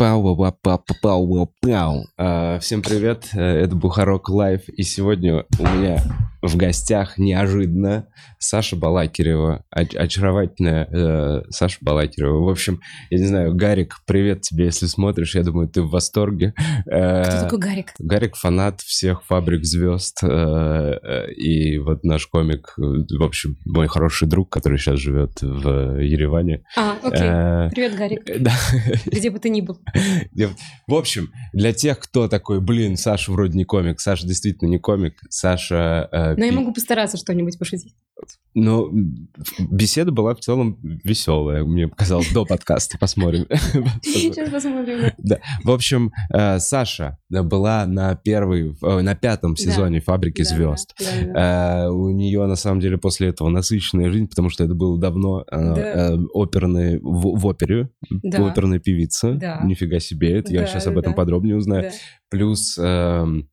Пау-пау-пау-пау-пау. А, Всем привет, э, это Бухарок Лайв, и сегодня у меня в гостях неожиданно Саша Балакирева, оч- очаровательная э, Саша Балакирева. В общем, я не знаю, Гарик, привет тебе, если смотришь, я думаю, ты в восторге. Э, Кто такой Гарик? Гарик фанат всех фабрик звезд, э, и вот наш комик, в общем, мой хороший друг, который сейчас живет в Ереване. А, окей. Привет, Гарик. да. Где бы ты ни был. В общем, для тех, кто такой, блин, Саша вроде не комик, Саша действительно не комик, Саша... э, Но я пи- могу постараться что-нибудь пошутить. Ну, беседа была в целом веселая, мне показалось, до подкаста, посмотрим. Сейчас посмотрим. Да. В общем, э, Саша была на первой, э, на пятом Да. сезоне «Фабрики Да, звезд». да, да, да. Э, у нее на самом деле после этого насыщенная жизнь, потому что это было давно э, Да. э, оперной в, в опере, Да. оперная певица. Да. Нифига себе, это я Да, сейчас да, об этом да. подробнее узнаю. Да. Плюс эм,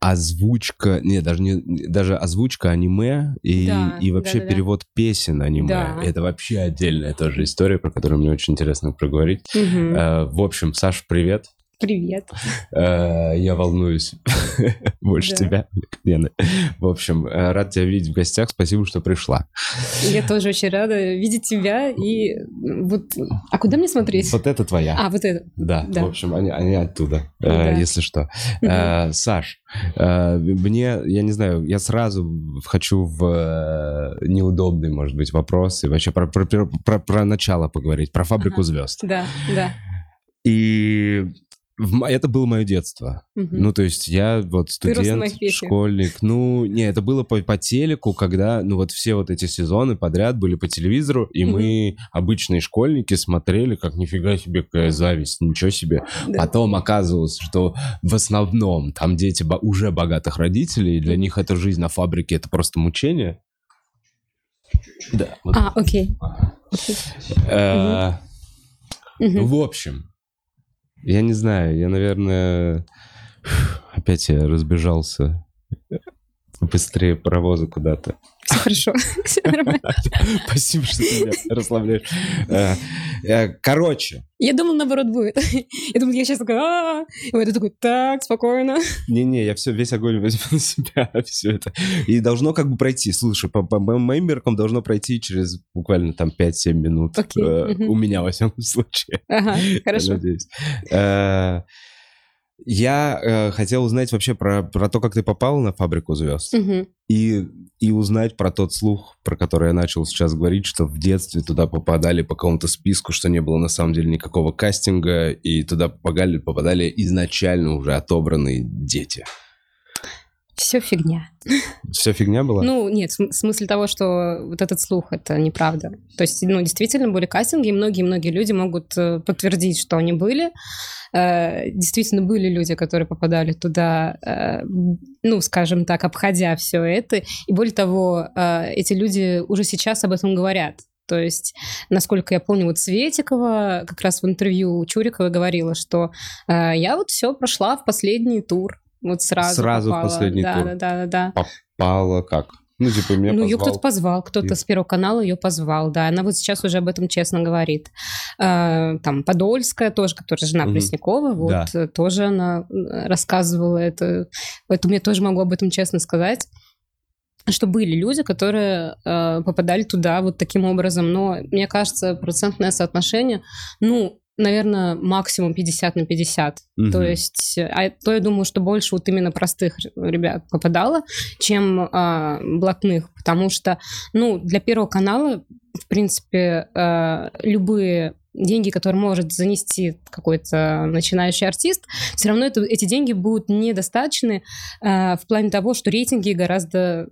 озвучка, не, даже не, даже озвучка аниме и, Да, и вообще да-да-да. перевод песен аниме. Да. Это вообще отдельная тоже история, про которую мне очень интересно проговорить. Мгм. Э, в общем, Саш, привет. Привет. Э, Я волнуюсь больше тебя, Лена. В общем, э, рад тебя видеть в гостях. Спасибо, что пришла. Я тоже очень рада видеть тебя. И вот... А куда мне смотреть? Вот это твоя. А, вот это. Да, в общем, они, оттуда, э, если что. Саш, мне, я не знаю, я сразу хочу в неудобный, может быть, вопрос и вообще про, начало поговорить, про фабрику звезд. Да, да. И в это было мое детство. Мгм. Ну, то есть я вот студент, школьник. Ну, не, это было по, по телеку, когда, ну, вот все вот эти сезоны подряд были по телевизору, и мы, обычные школьники, смотрели, как нифига себе, какая зависть, ничего себе. Да. Потом оказывалось, что в основном там дети уже богатых родителей, и для них эта жизнь на фабрике это просто мучение. Да. вот. А, окей. Э, Мгм. В общем, я не знаю, я, наверное, опять я разбежался быстрее паровоза куда-то. Все хорошо. Все нормально. Спасибо, что ты меня расслабляешь. Э, э, Короче, Я думал, наоборот, будет. Я думал, я сейчас такая, «А-а-а». и это такой, так, спокойно. не-не, я все, весь огонь возьму на себя, все это. И должно как бы пройти, слушай, по, по моим меркам должно пройти через буквально там 5-7 минут. Э. У меня, во всяком случае. Ага, Я хорошо. надеюсь. Я э, хотел узнать вообще про, про то, как ты попал на фабрику звезд. Мгм. И, и узнать про тот слух, про который я начал сейчас говорить, что в детстве туда попадали по какому-то списку, что не было на самом деле никакого кастинга, и туда попадали, попадали изначально уже отобранные дети. Все фигня. Все фигня была? Ну, нет, в см- в смысле того, что вот этот слух, это неправда. То есть, ну, действительно были кастинги, и многие-многие люди могут э, подтвердить, что они были. Э, Действительно были люди, которые попадали туда, э, ну, скажем так, обходя все это. И более того, эти люди уже сейчас об этом говорят. То есть, насколько я помню, вот Светикова как раз в интервью Чурикова говорила, что э, я вот все прошла в последний тур. Вот сразу Сразу в попала. последний да, тур. Да, да, да, да. Попала как? Ну, типа, меня Ну, ее позвал. кто-то позвал, кто-то И- с Первого канала ее позвал, да. Она вот сейчас уже об этом честно говорит. Э, Там Подольская тоже, которая жена Мгм. Преснякова, вот Да. э, тоже она э, рассказывала это. Поэтому я тоже могу об этом честно сказать что были люди, которые э, попадали туда вот таким образом. Но мне кажется, процентное соотношение, ну, наверное, максимум 50 на 50. Мгм. То есть, а то я думаю, что больше вот именно простых ребят попадало, чем а, блатных, потому что, ну, для Первого канала, в принципе, а, любые деньги, которые может занести какой-то начинающий артист, все равно это, эти деньги будут недостаточны а, в плане того, что рейтинги гораздо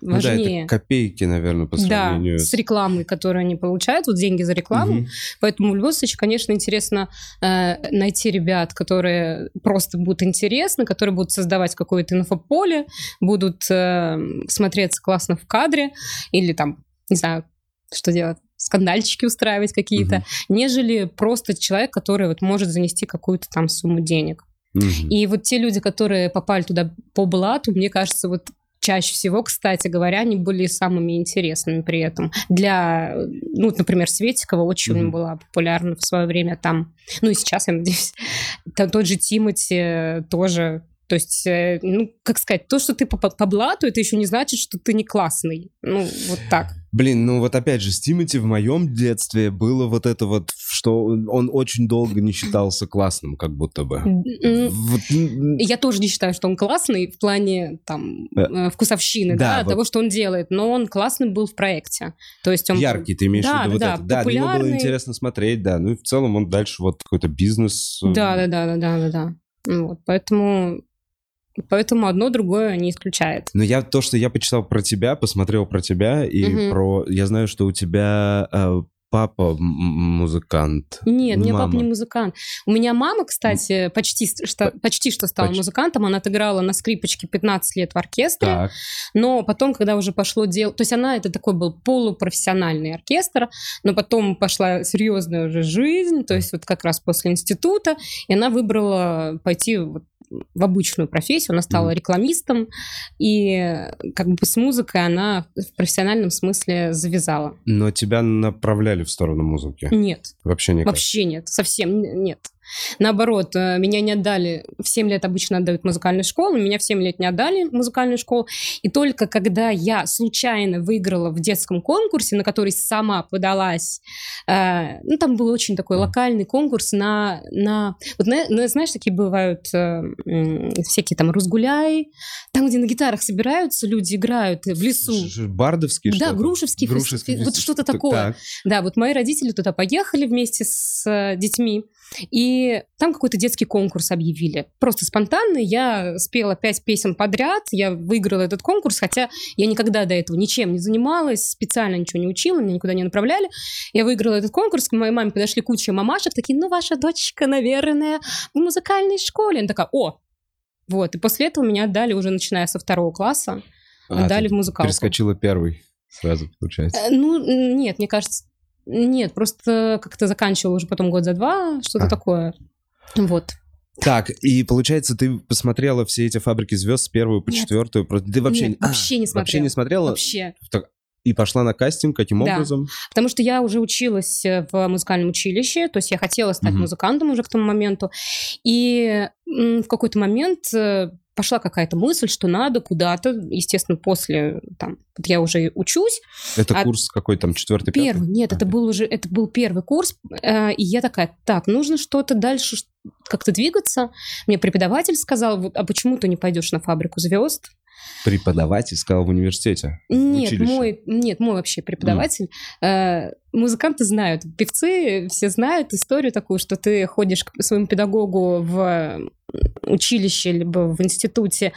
Ну да, важнее. это копейки, наверное, по Да, сравнению с рекламой, которую они получают, вот деньги за рекламу. Мгм. Поэтому в любом случае, конечно, интересно э, найти ребят, которые просто будут интересны, которые будут создавать какое-то инфополе, будут э, смотреться классно в кадре или там, не знаю, что делать, скандальчики устраивать какие-то, нежели просто человек, который вот может занести какую-то там сумму денег. Мгм. И вот те люди, которые попали туда по блату, мне кажется, вот чаще всего, кстати говоря, они были самыми интересными при этом. Для, ну, например, Светикова очень Мгм. была популярна в свое время там. Ну и сейчас, я надеюсь. Там тот же Тимати тоже. То есть, э, ну, как сказать, то, что ты по, по блату, это еще не значит, что ты не классный. Ну, вот так. Блин, ну вот опять же, с Тимати в моем детстве было вот это вот, что он очень долго не считался классным, как будто бы. Я тоже не считаю, что он классный в плане там Э, э, вкусовщины, да, да, вот. того, что он делает, но он классный был в проекте. То есть он Яркий, ты имеешь Да, в виду вот да, это. Да, на него было популярный. интересно смотреть, да. Ну и в целом он дальше вот какой-то бизнес. э, Да, да, да, да, да, да, да. Ну Вот, поэтому, поэтому одно другое не исключает. Но я то, что я почитал про тебя, посмотрел про тебя и Мгм. про, я знаю, что у тебя э, папа музыкант. Нет, у меня папа не музыкант. У меня мама, кстати, почти, что, почти что стала Почти. музыкантом. Она отыграла на скрипочке 15 лет в оркестре. Так. Но потом, когда уже пошло дело... То есть она, это такой был полупрофессиональный оркестр, но потом пошла серьезная уже жизнь, то есть вот как раз после института, и она выбрала пойти вот в обычную профессию, она стала рекламистом, и как бы с музыкой она в профессиональном смысле завязала. Но тебя направляли в сторону музыки? Нет, Вообще никак. вообще нет, совсем нет. Наоборот, э, меня не отдали, в 7 лет обычно отдают музыкальную школу, меня в 7 лет не отдали в музыкальную школу. И только когда я случайно выиграла в детском конкурсе, на который сама подалась, э, ну, там был очень такой локальный конкурс на... на вот на- на- знаешь, такие бывают э, всякие там «Разгуляй», там, где на гитарах собираются, люди играют в лесу. Бардовский Да, что-то? Грушевский фест- Грушевский вот что-то так, такое. так. Да, вот мои родители туда поехали вместе с э, детьми, и там какой-то детский конкурс объявили. Просто спонтанно я спела пять песен подряд, я выиграла этот конкурс, хотя я никогда до этого ничем не занималась, специально ничего не учила, меня никуда не направляли. Я выиграла этот конкурс, к моей маме подошли куча мамашек, такие, ну, ваша дочка, наверное, в музыкальной школе. Она такая, о, вот. И после этого меня отдали уже начиная со второго класса, А, отдали в музыкалку. Перескочила первый сразу, получается. Э, Ну, нет, мне кажется, нет, просто как-то заканчивала уже потом год за два, что-то А. такое. Вот. Так, и получается, ты посмотрела все эти фабрики звезд с первую по Нет. четвертую. Ты вообще, Нет, а, вообще не вообще не смотрела? Вообще. Так, И пошла на кастинг каким Да. образом? Потому что я уже училась э, в музыкальном училище, то есть я хотела стать Мгм. музыкантом уже к тому моменту. И в какой-то момент э, пошла какая-то мысль, что надо куда-то, естественно, после, там, вот я уже учусь, Это А- курс какой там, четвертый, пятый? Первый, нет, А, это был уже, это был первый курс, э, и я такая, так, нужно что-то дальше как-то двигаться. Мне преподаватель сказал, вот, а почему ты не пойдешь на фабрику звезд? Преподаватель сказал в университете. в Нет, училище. мой, нет, мой вообще преподаватель. Э, музыканты знают, певцы все знают историю такую, что ты ходишь к своему педагогу в училище либо в институте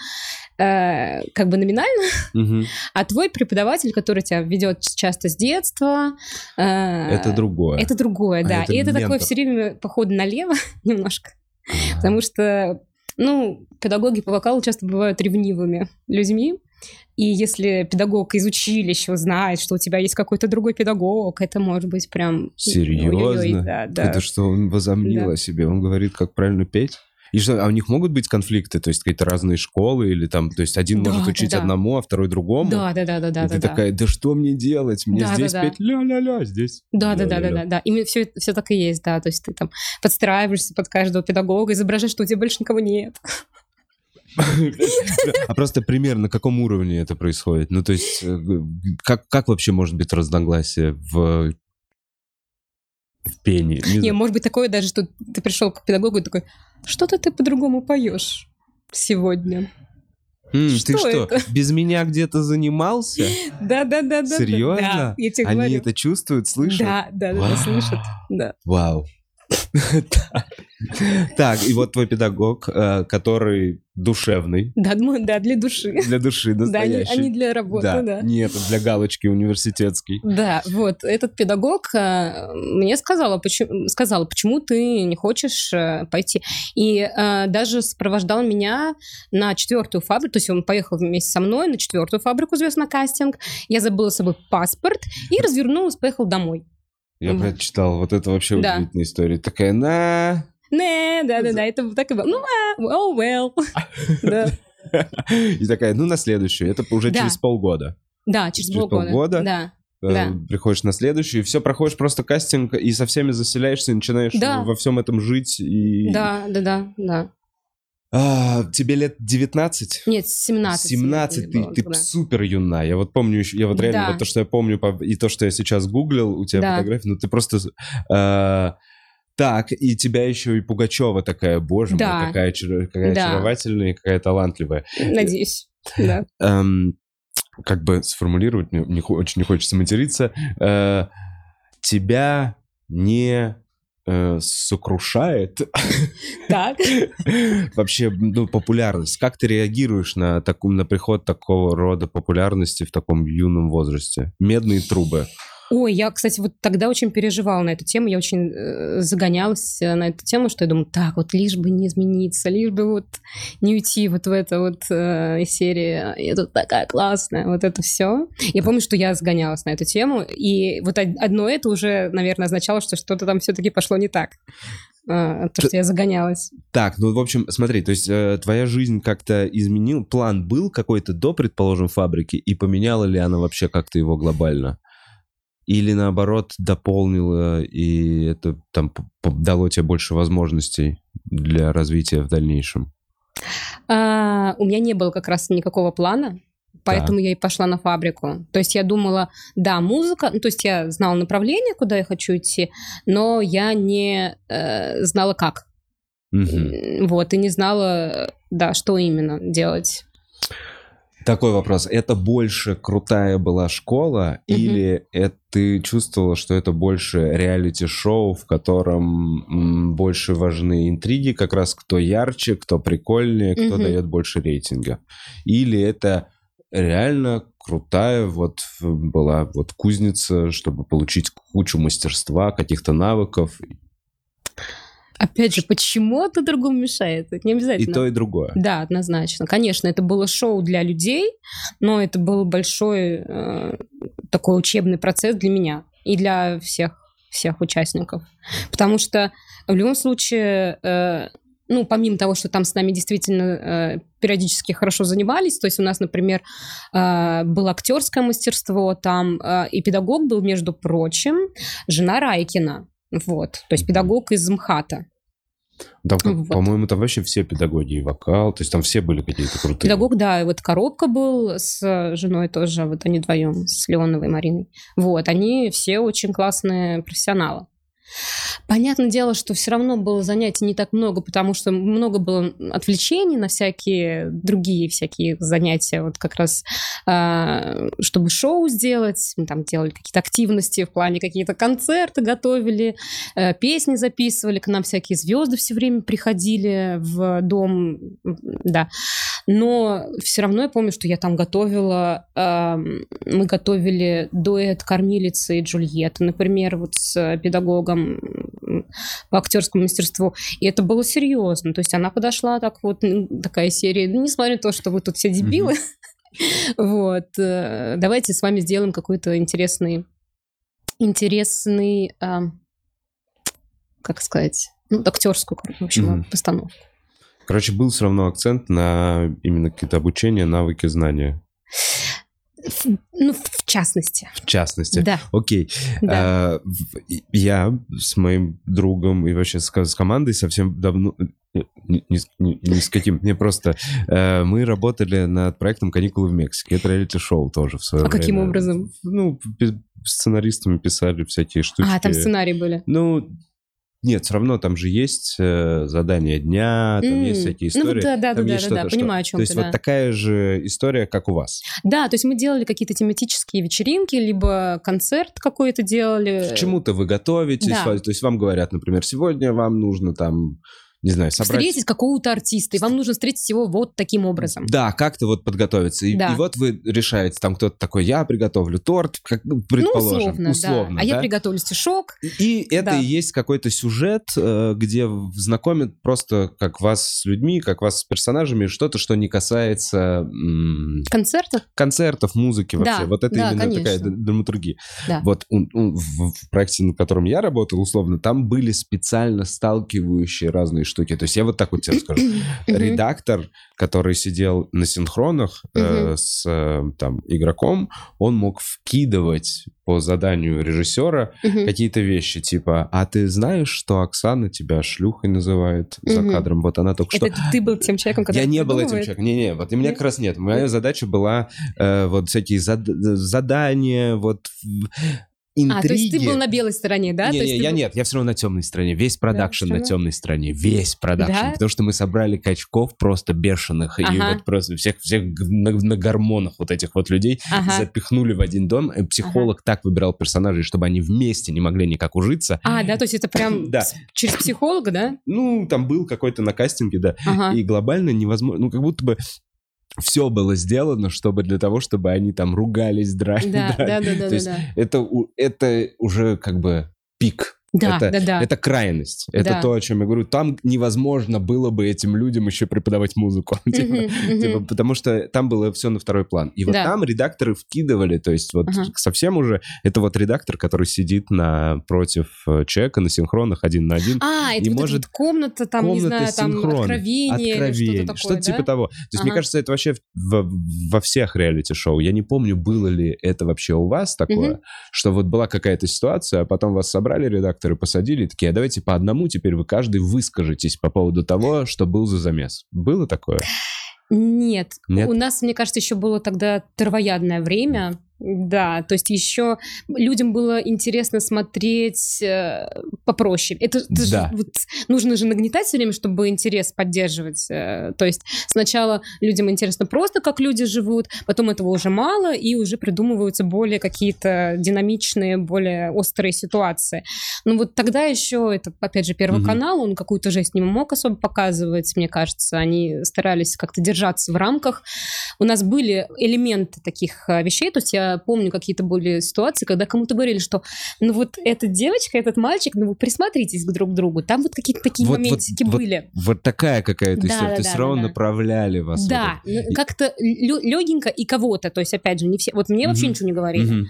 э, как бы номинально, Мгм. а твой преподаватель, который тебя ведет часто с детства, э, Это другое. Это другое, А да. это И это такое ментор. все время походу налево немножко. А. Потому что, ну, педагоги по вокалу часто бывают ревнивыми людьми. И если педагог из училища знает, что у тебя есть какой-то другой педагог, это может быть прям... Серьезно? ой-ой-ой, да, да. Это что, он возомнил Да. о себе? Он говорит, как правильно петь? И что, а у них могут быть конфликты? То есть какие-то разные школы? Или там, то есть один Да, может да, учить да. одному, а второй другому? Да, да, да, да, да, И ты да, да. такая, да что мне делать? Мне Да, да, здесь да. петь ля-ля-ля, здесь Да, да, да, да, ля-ля-ля». да, да. Именно все, все так и есть, да. То есть ты там подстраиваешься под каждого педагога, изображаешь, что у тебя больше никого нет. А просто пример, на каком уровне это происходит? Ну, то есть, э, как, как вообще может быть разногласие в, в пении? Не Не, может быть такое даже, что ты пришел к педагогу и такой, что-то ты по-другому поешь сегодня. М, ты что что, это? без меня где-то занимался? Да, да, да, да. Серьезно? Да, я тебе Они говорю. это чувствуют, слышат? Да, да, да, да, слышат. Да. Вау. Так, и вот твой педагог, э, который душевный, Да, ну, да, для души. для души Да, они, настоящий. они для работы, да. Нет, для галочки университетский. Да, вот этот педагог э, мне сказала, почему, сказала, почему ты не хочешь э, пойти. И даже сопровождал меня на четвертую фабрику, то есть он поехал вместе со мной на четвертую фабрику звезд на кастинг. Я забыла с собой паспорт и развернулась, поехал домой. Я прочитал, вот это вообще Да. удивительная история. Такая, на... Не, да, да, да, это так и было. Ну, а, oh well. Да. И такая, ну, на следующую. Это уже Да. через полгода. Да, через, Через полгода. полгода? Да. Э, Да. Приходишь на следующую, и все, проходишь просто кастинг, и со всеми заселяешься, и начинаешь Да. во всем этом жить. И... Да, да, да, да. А, тебе лет 19? Нет, 17. 17, ты, было ты супер юна. Я вот помню, я вот реально, Да. вот то, что я помню, по- и то, что я сейчас гуглил, у тебя Да. фотографии, ну ты просто... э, так, и тебя еще и Пугачева такая, боже Да. мой, какая, очар- какая Да. очаровательная и какая талантливая. Надеюсь. Да. Эм, как бы сформулировать, мне не хо- очень не хочется материться. Э, тебя не э, сокрушает Так. вообще ну, популярность? Как ты реагируешь на, таком, на приход такого рода популярности в таком юном возрасте? Медные трубы. Ой, я, кстати, вот тогда очень переживала на эту тему, я очень э, загонялась э, на эту тему, что я думаю, так, вот лишь бы не измениться, лишь бы вот не уйти вот в это вот э, серии, я тут такая классная, вот это все. Я помню, что я загонялась на эту тему, и вот од- одно это уже, наверное, означало, что что-то там все-таки пошло не так. А, То, что я загонялась. Так, ну, в общем, смотри, то есть э, твоя жизнь как-то изменил, план был какой-то до, предположим, фабрики, и поменяла ли она вообще как-то его глобально? Или наоборот дополнила, и это там дало тебе больше возможностей для развития в дальнейшем? А, у меня не было как раз никакого плана, поэтому я и пошла на фабрику. То есть я думала, да, музыка, ну, то есть я знала направление, куда я хочу идти, но я не э, знала как. М, Вот, и не знала, да, что именно делать. Такой вопрос. Это больше крутая была школа, Мгм. или это ты чувствовала, что это больше реалити-шоу, в котором м, больше важны интриги, как раз кто ярче, кто прикольнее, кто Мгм. дает больше рейтинга? Или это реально крутая вот э, была вот кузница, чтобы получить кучу мастерства, каких-то навыков, Опять же, почему это другому мешает? Это не и обязательно. то, и другое. Да, однозначно. Конечно, это было шоу для людей, но это был большой э, такой учебный процесс для меня и для всех всех участников, потому что в любом случае, э, ну помимо того, что там с нами действительно э, периодически хорошо занимались, то есть у нас, например, э, было актерское мастерство, там э, и педагог был, между прочим, жена Райкина. Вот, то есть педагог из МХАТа. Там, как, Вот. по-моему, там вообще все педагоги и вокал, то есть там все были какие-то крутые. Педагог, да, и вот Коробка был с женой тоже, вот они вдвоем, с Леоновой Мариной. Вот, они все очень классные профессионалы. Понятное дело, что все равно было занятий не так много, потому что много было отвлечений на всякие другие всякие занятия, вот как раз а, чтобы шоу сделать, мы там делали какие-то активности в плане какие-то концерты готовили, э, песни записывали, к нам всякие звезды все время приходили в дом, да. Но все равно я помню, что я там готовила, эм, мы готовили дуэт кормилицы и Джульетты, например, вот с педагогом по актерскому мастерству. И это было серьезно. То есть она подошла так вот, такая серия, ну, несмотря на то, что вы тут все дебилы, вот, э, давайте с вами сделаем какой-то интересный, интересный, как сказать, ну, актерскую, в общем, постановку. Короче, был все равно акцент на именно какие-то обучения, навыки, знания. В- ну, в частности. В частности. Да, Окей. да. А, я с моим другом и вообще с, с командой совсем давно... э, Не, не с- не- не с каким, мне просто... э, мы работали над проектом «Каникулы в Мексике». Это реалити-шоу тоже в свое А каким время. образом? Ну, сценаристами писали всякие штучки. А, там сценарии были. Ну, нет, все равно там же есть э, задание дня, там М, есть всякие ну вот истории. да, да, там да, есть да, да, что- понимаю, о чём То есть ты, вот да. такая же история, как у вас. Да, то есть мы делали какие-то тематические вечеринки, либо концерт какой-то делали. К чему-то вы готовитесь, да. то есть вам говорят, например, сегодня вам нужно там, не знаю, собрать... Встретить какого-то артиста, и вам нужно встретить его вот таким образом. Да, как-то вот подготовиться. И, Да. и вот вы решаете, там кто-то такой, я приготовлю торт, как, ну, предположим. ну, условно, условно, да. А я приготовлю стишок. И это Да. и есть какой-то сюжет, э, где знакомят просто как вас с людьми, как вас с персонажами, что-то, что не касается Концертов? концертов, музыки вообще. Да, вот это да, именно конечно. такая драматургия. Да. Вот у- у- в, в проекте, на котором я работал, условно, там были специально сталкивающие разные штуки. То есть я вот так вот тебе скажу. Редактор, который сидел на синхронах э, с э, там игроком, он мог вкидывать по заданию режиссера какие-то вещи, типа, а ты знаешь, что Оксана тебя шлюхой называет за кадром? Вот она только что... Это ты был тем человеком, который Я не был этим человеком. Не-не, вот и у меня как раз нет. Моя задача была э, вот всякие зад- задания, вот интриги. А, то есть ты был на белой стороне, да? Не, То не, я был- нет, я все равно на темной стороне. Весь продакшн на что? темной стороне. Весь продакшн. Да? Потому что мы собрали качков просто бешеных. И Ага. вот просто всех, всех на, на гормонах вот этих вот людей Ага. запихнули в один дом. И психолог так выбирал персонажей, чтобы они вместе не могли никак ужиться. А, да, то есть это прям Да. через психолога, да? Ну, там был какой-то на кастинге, да. Ага. И глобально невозможно, ну, как будто бы все было сделано, чтобы для того, чтобы они там ругались, драли. Да, да, драли. да, да, То да, есть да. это, это уже как бы пик. Да, это, да, да. это крайность. Это Да. то, о чем я говорю. Там невозможно было бы этим людям еще преподавать музыку. Типа. Типа, потому что там было все на второй план. И вот там редакторы вкидывали, то есть вот совсем уже, это вот редактор, который сидит напротив э, человека на синхронах один на один. А, это может комната, там, не знаю, там откровение, что-то типа того. То есть, мне кажется, это вообще во всех реалити-шоу. Я не помню, было ли это вообще у вас такое, что вот была какая-то ситуация, а потом вас собрали редакторы, посадили, такие, а давайте по одному теперь вы каждый выскажетесь по поводу того, что был за замес. Было такое? Нет. Нет? У нас, мне кажется, еще было тогда травоядное время. Да, то есть еще людям было интересно смотреть э, попроще. Это, это же Да. вот нужно же нагнетать все время, чтобы интерес поддерживать. Э, то есть сначала людям интересно просто, как люди живут, потом этого уже мало, и уже придумываются более какие-то динамичные, более острые ситуации. Ну вот тогда еще, это, опять же, Первый Мгм. канал, он какую-то жесть не мог особо показывать, мне кажется. Они старались как-то держаться в рамках. У нас были элементы таких а, вещей, то есть я помню какие-то были ситуации, когда кому-то говорили, что ну вот эта девочка, этот мальчик, ну вы присмотритесь к друг другу. Там вот какие-то такие Вот- вот- моментики вот были. Вот такая какая-то Да, история. да, То да, все равно да, направляли вас. Да, это. ну, как-то легенько и кого-то, то есть опять же, не все. Вот мне вообще ничего не говорили.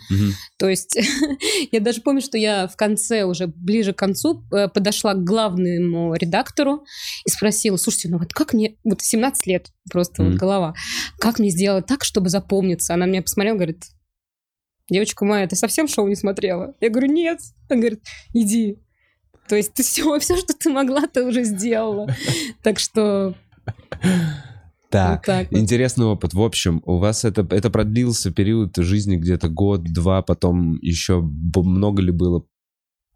То есть я даже помню, что я в конце, уже ближе к концу, э, подошла к главному редактору и спросила, слушайте, ну вот как мне, вот 17 лет просто вот голова, как мне сделать так, чтобы запомниться? Она меня посмотрела, говорит, девочка моя, ты совсем шоу не смотрела? Я говорю, нет. Она говорит, иди. То есть ты все, все, что ты могла, ты уже сделала. Так что Так, вот так вот. Интересный опыт. В общем, у вас это, это продлился период жизни где-то год-два, потом еще много ли было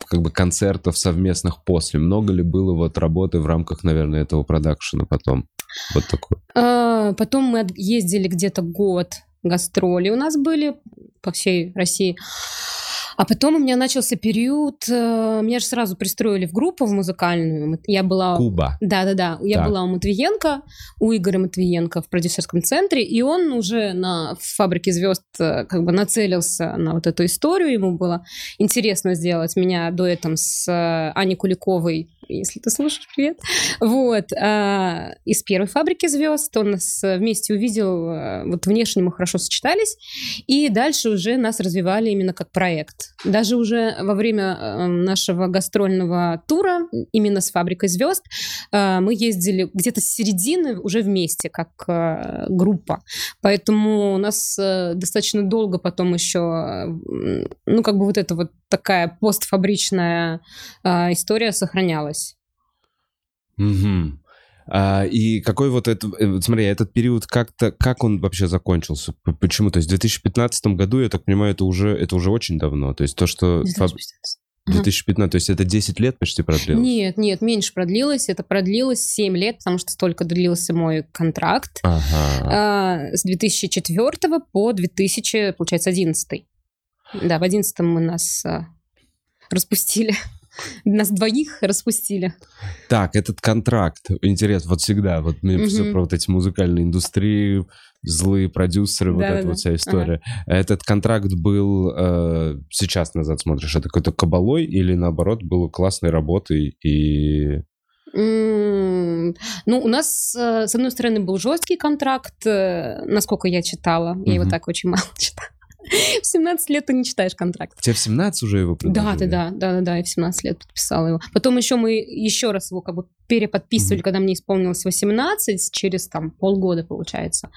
как бы концертов совместных после? Много ли было вот работы в рамках, наверное, этого продакшена потом? Вот такой. А, Потом мы ездили где-то год, гастроли у нас были по всей России. А потом у меня начался период, э, меня же сразу пристроили в группу в музыкальную. Я была... Куба. Да-да-да, я Так. была у Матвиенко, у Игоря Матвиенко в продюсерском центре, и он уже на фабрике звезд э, как бы нацелился на вот эту историю. Ему было интересно сделать меня дуэтом с э, Аней Куликовой, если ты слушаешь, привет. Вот. из первой фабрики звезд он нас вместе увидел, вот внешне мы хорошо сочетались, и дальше уже нас развивали именно как проект. Даже уже во время э, нашего гастрольного тура, именно с фабрикой звезд, э, мы ездили где-то с середины уже вместе, как э, группа. Поэтому у нас достаточно долго потом еще, ну, как бы вот эта вот такая постфабричная история сохранялась. Мгм. А, и какой вот это, э, смотри, этот период как-то, как он вообще закончился? Почему? То есть в 2015 году, я так понимаю, это уже, это уже очень давно. То есть то, что... фаб- 2015, то есть это 10 лет почти продлилось? Нет, нет, меньше продлилось. Это продлилось 7 лет, потому что столько длился мой контракт. Ага. А, с 2004 по 2000, получается, 11. Да, в 11 мы нас а, распустили. Нас двоих распустили. Так, этот контракт, интересно, вот всегда, вот мне Мгм. все про вот эти музыкальные индустрии, злые продюсеры, вот эта Да-да-да. вот вся история. Этот контракт был, э, сейчас назад смотришь, это какой-то кабалой или наоборот было классной работой и... Ну, у нас, э, с одной стороны, был жесткий контракт, э, насколько я читала. Я его так очень мало читала. В 17 лет ты не читаешь контракт. Тебе в 17 уже его Да, предложили? да, да, да, да, да, и в 17 лет подписала его. Потом еще мы еще раз его как бы переподписывали, Мгм. когда мне исполнилось 18, через там полгода, получается.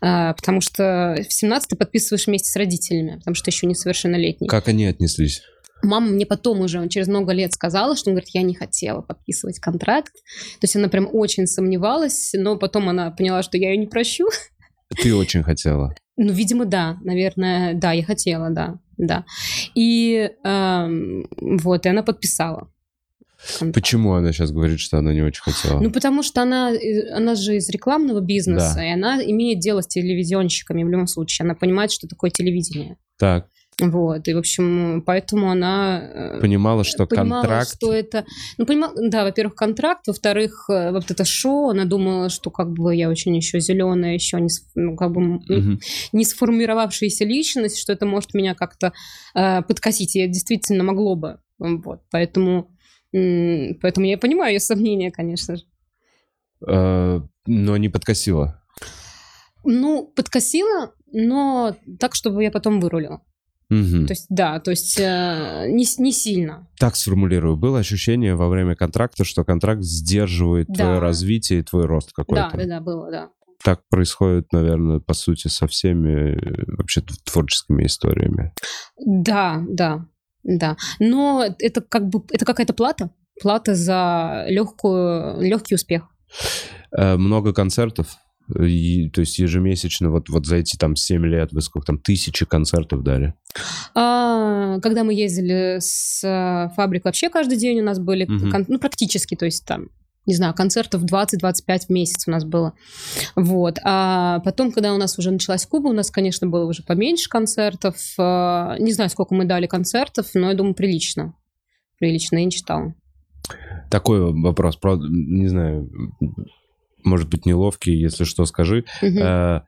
А, потому что в 17 ты подписываешь вместе с родителями, потому что еще несовершеннолетний. Как они отнеслись? Мама мне потом уже через много лет сказала, что, он говорит, я не хотела подписывать контракт. То есть она прям очень сомневалась, но потом она поняла, что я ее не прощу. Ты очень хотела. Ну, видимо, да, наверное, да, я хотела, да, да. И эм, вот, и она подписала. контракт. Почему она сейчас говорит, что она не очень хотела? Ну, потому что она, э, она же из рекламного бизнеса, Да. и она имеет дело с телевизионщиками в любом случае. Она понимает, что такое телевидение. Так, Вот, и, в общем, поэтому она... э, понимала, что понимала, контракт... что это... Ну, понимала, да, во-первых, контракт, во-вторых, э, вот это шоу, она думала, что как бы я очень еще зеленая, еще не, ну, как бы Мгм. не сформировавшаяся личность, что это может меня как-то э, подкосить, и это действительно могло бы. Вот, поэтому, м, поэтому я понимаю ее сомнения, конечно же. Э, Но не подкосила. Ну, подкосила, но так, чтобы я потом вырулила. Мгм. То есть, да, то есть э, не, не сильно. Так сформулирую. Было ощущение во время контракта, что контракт сдерживает Да. твое развитие и твой рост какой-то. Да, да, да, было, да. Так происходит, наверное, по сути, со всеми э, вообще творческими историями. Да, да, да. Но это как бы это какая-то плата, плата за легкую легкий успех. Э, Много концертов. И, то есть ежемесячно, вот, вот за эти там 7 лет, вы сколько там, тысячи концертов дали? А, когда мы ездили с э, фабрик, вообще каждый день у нас были, Мгм. кон- ну практически, то есть там не знаю, концертов 20-25 в месяц у нас было. Вот. А потом, когда у нас уже началась Куба, у нас, конечно, было уже поменьше концертов. А, Не знаю, сколько мы дали концертов, но я думаю, прилично. Прилично, я не читала. Такой вопрос, правда, не знаю, может быть, неловкий, если что, скажи. Э,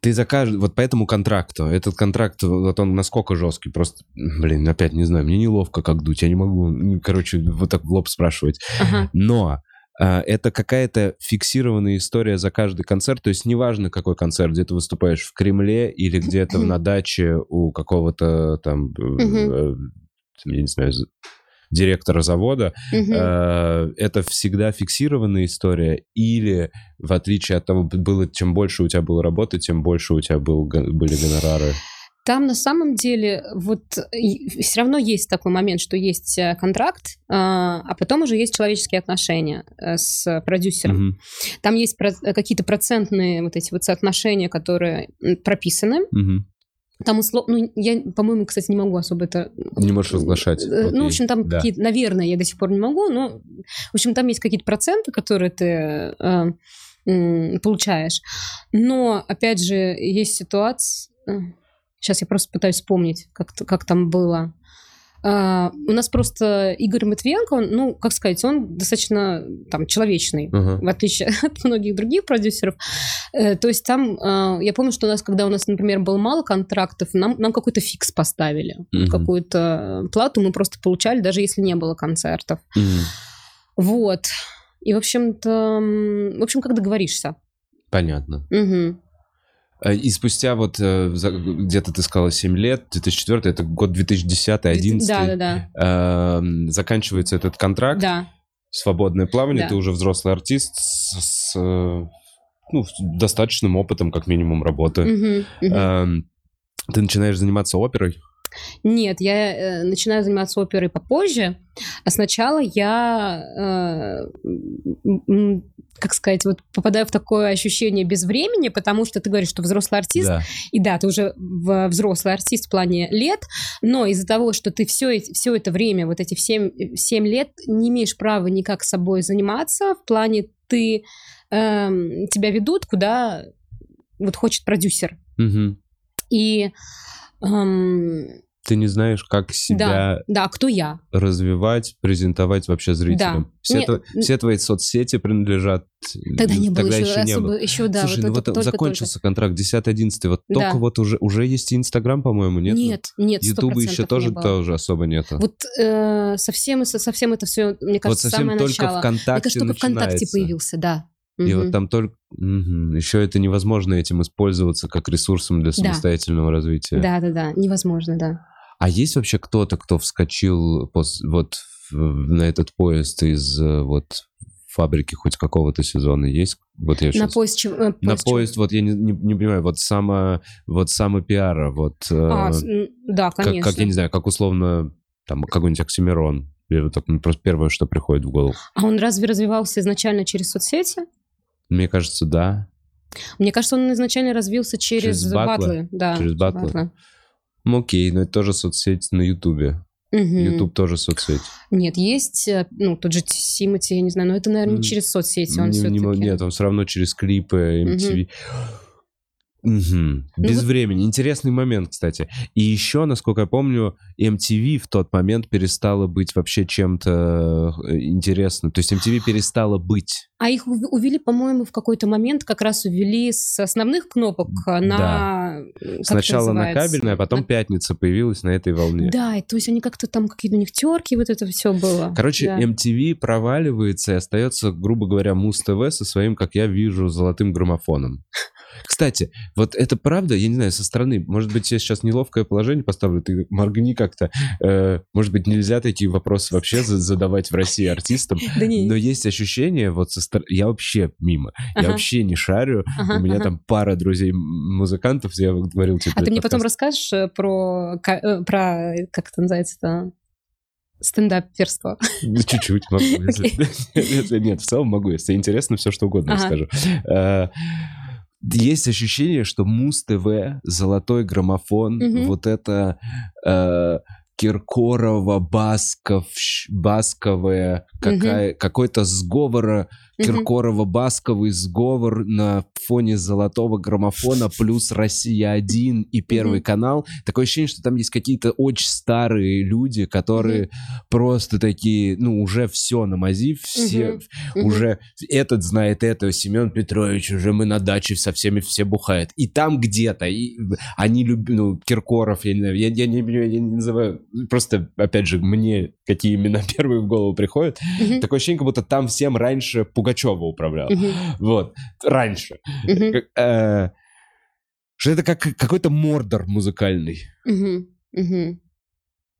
Ты за каждый, вот по этому контракту, этот контракт, вот он насколько жесткий, просто, блин, опять не знаю, мне неловко как дуть, я не могу, короче, вот так в лоб спрашивать. Ага. Но э, это какая-то фиксированная история за каждый концерт, то есть неважно, какой концерт, где ты выступаешь в Кремле или где-то на даче у какого-то там, э, э, я не знаю, директора завода, Мгм. Э, это всегда фиксированная история или в отличие от того было чем больше у тебя было работы тем больше у тебя был, были гонорары Там на самом деле вот все равно есть такой момент, что есть э, контракт, а а потом уже есть человеческие отношения э, с продюсером. Мгм. Там есть э, какие-то процентные вот эти вот соотношения, которые прописаны. Мгм. Там условно, ну, я, по-моему, кстати, не могу особо это... не можешь разглашать Э, Ну, Окей. в общем, там Да. какие-то, наверное, я до сих пор не могу, но, в общем, там есть какие-то проценты, которые ты э, м, получаешь. Но, опять же, есть ситуация... Сейчас я просто пытаюсь вспомнить, как, как там было. А, у нас просто Игорь Матвиенко, он, ну, как сказать, он достаточно там человечный, Ага. в отличие от многих других продюсеров. Э, То есть там, а, я помню, что у нас, когда у нас, например, было мало контрактов, нам, нам какой-то фикс поставили, Мгм. какую-то плату мы просто получали, даже если не было концертов. Мгм. Вот. И, в общем-то, в общем, как договоришься. понятно Мгм. Э, и спустя вот э, где-то ты сказала 7 лет 2004 это год 2010-2011 Да, да, да. Эм, заканчивается этот контракт Да. свободное плавание, Да. ты уже взрослый артист с, с, э, ну, достаточным опытом, как минимум, работы. Мгм. Эм, ты начинаешь заниматься оперой. Нет, я э, начинаю заниматься оперой попозже, а сначала я, э, как сказать, вот попадаю в такое ощущение без времени, потому что ты говоришь, что взрослый артист, Да. и да, ты уже взрослый артист в плане лет, но из-за того, что ты все, все это время, вот эти 7, 7 лет, не имеешь права никак собой заниматься, в плане ты, эм, тебя ведут, куда вот хочет продюсер. Мгм. И эм, Ты не знаешь, как себя да, кто я? развивать, презентовать вообще зрителям. Да. Все, Не- тво- все твои соцсети принадлежат... Тогда не было тогда еще, еще не особо, было. еще, да, Слушай, вот ну вот только- закончился контракт 10-11, вот Да. только вот уже, уже есть Инстаграм, по-моему, нет? Нет, нет, Ютуба еще тоже, тоже особо нету. Вот э, совсем, со- совсем это все, мне Вот кажется, совсем самое только начало. ВКонтакте Мне кажется, только ВКонтакте появился, да. И Мгм. вот там только... Еще это невозможно этим использоваться как ресурсом для самостоятельного развития. Да-да-да, невозможно, да. А есть вообще кто-то, кто вскочил пос- вот на этот поезд из э, вот фабрики хоть какого-то сезона? Есть? Вот я На щас- поезд чего? э, На поезд поезд, вот я не, не- не понимаю, вот само, вот самопиара, вот э, А, м, да, как, конечно. как, я не знаю, как условно там какой-нибудь Оксимирон. Вот так, ну, просто первое, что приходит в голову. А он разве развивался изначально через соцсети? Мне кажется, да. Мне кажется, он изначально развился через, Через батлы? батлы. Да, Через батлы? Ну, окей, но это тоже соцсеть на Ютубе. Ютуб тоже соцсеть. Нет, есть, э, ну, тот же Симати, я не знаю, но это, наверное, не через соцсети, он Не- не все-таки... нет, он все равно через клипы, MTV. Мгм. Без Ну вот- времени. Интересный момент, кстати. И еще, насколько я помню, MTV в тот момент перестала быть вообще чем-то э, интересным. То есть MTV перестала быть. А их ув- увели, по-моему, в какой-то момент как раз увели с основных кнопок а, на... это Сначала на кабельной, а потом На- пятница появилась на этой волне. Да, и то есть они как-то там какие-то у них терки, вот это все было. Короче, Да. MTV проваливается и остается, грубо говоря, Муз-ТВ со своим, как я вижу, золотым граммофоном. Кстати, вот это правда, я не знаю, со стороны, может быть, я сейчас неловкое положение поставлю, ты моргни как-то. Э, может быть, нельзя такие вопросы вообще за- задавать в России артистам, Да не, но есть ощущение, вот со стороны, я вообще мимо, я вообще не шарю, у меня там пара друзей музыкантов, я говорил тебе А ты мне потом расскажешь э, про, э, про как это называется-то, стендаперство? Ну, чуть-чуть могу. Если- нет, в целом могу. Если интересно, все что угодно Ага. расскажу. Есть ощущение, что Муз-ТВ, золотой граммофон, Мгм. вот это э, Киркорова, Басков, Басковая, какая, какой-то сговора. Киркорова-Басковый сговор на фоне золотого граммофона плюс Россия-1 и Первый канал. Такое ощущение, что там есть какие-то очень старые люди, которые просто такие, ну, уже все намазив, все, Мгм. Мгм. уже этот знает это, Семен Петрович, уже мы на даче со всеми все бухают. И там где-то, и они любят, ну, Киркоров, я не знаю, я, я не, я не называю, просто, опять же, мне какие имена первые в голову приходят. Такое ощущение, как будто там всем раньше Пугачева управлял. Вот, раньше. Как, э, Что это как какой-то мордор музыкальный.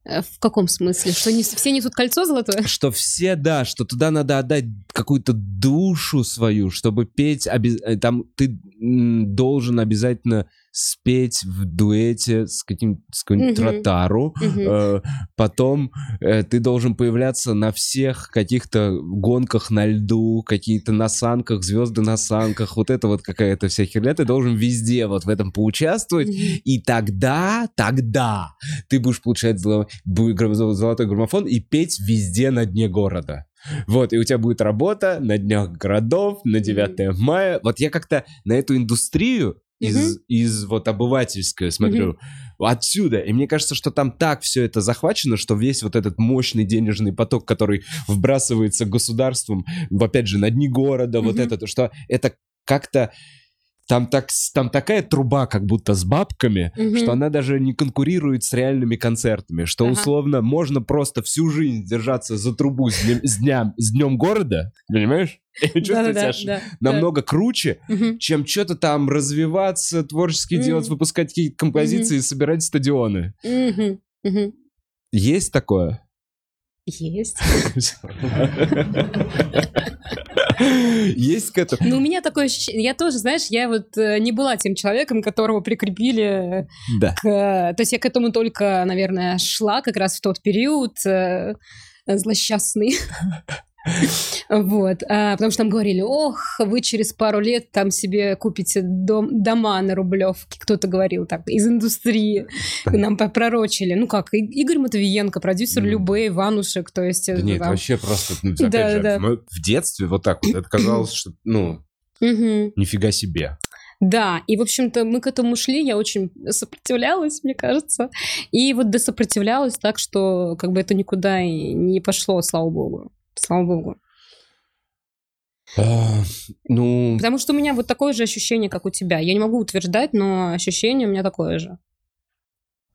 Э, В каком смысле? Что не, все несут кольцо золотое? Что все, да, что туда надо отдать какую-то душу свою, чтобы петь, оби- э, там ты должен обязательно спеть в дуэте с каким с каким-нибудь Мгм. тротару, Мгм. Э, потом э, ты должен появляться на всех каких-то гонках на льду, какие-то на санках, звезды на санках, вот это вот какая-то вся херня, ты должен везде вот в этом поучаствовать, Мгм. и тогда, тогда ты будешь получать золо- золотой граммофон и петь везде на дне города. Вот, и у тебя будет работа на днях городов, на 9 мая. Вот я как-то на эту индустрию из, из вот обывательской смотрю отсюда. И мне кажется, что там так все это захвачено, что весь вот этот мощный денежный поток, который вбрасывается государством, опять же, на дни города, вот Мгм. это, то что это как-то там, так, там такая труба, как будто с бабками, Мгм. что она даже не конкурирует с реальными концертами. Что Ага. условно можно просто всю жизнь держаться за трубу с днем, с дням- с днем города, понимаешь? И себя ш- да, намного круче, да. Мгм. чем что-то там развиваться, творчески Мгм. делать, выпускать какие-то композиции и собирать стадионы. Мгм. Мгм. Есть такое? Есть. Есть к этому? Ну, у меня такое ощущение... Я тоже, знаешь, я вот э, не была тем человеком, которого прикрепили Да. к... То есть я к этому только, наверное, шла как раз в тот период э, злосчастный. Вот, а, потому что там говорили, ох, вы через пару лет там себе купите дом, дома на Рублевке, кто-то говорил так, из индустрии, нам попророчили. Ну как, Игорь Матвиенко, продюсер Мгм. Любэ, Иванушек, то есть... Да э, нет, там- вообще просто, ну, опять Да, же, да. мы в детстве вот так вот, это казалось, что, ну, нифига себе. Да, и, в общем-то, мы к этому шли, я очень сопротивлялась, мне кажется. И вот досопротивлялась так, что как бы это никуда и не пошло, слава богу. Слава богу. А, Ну, Потому что у меня вот такое же ощущение, как у тебя. Я не могу утверждать, но ощущение у меня такое же.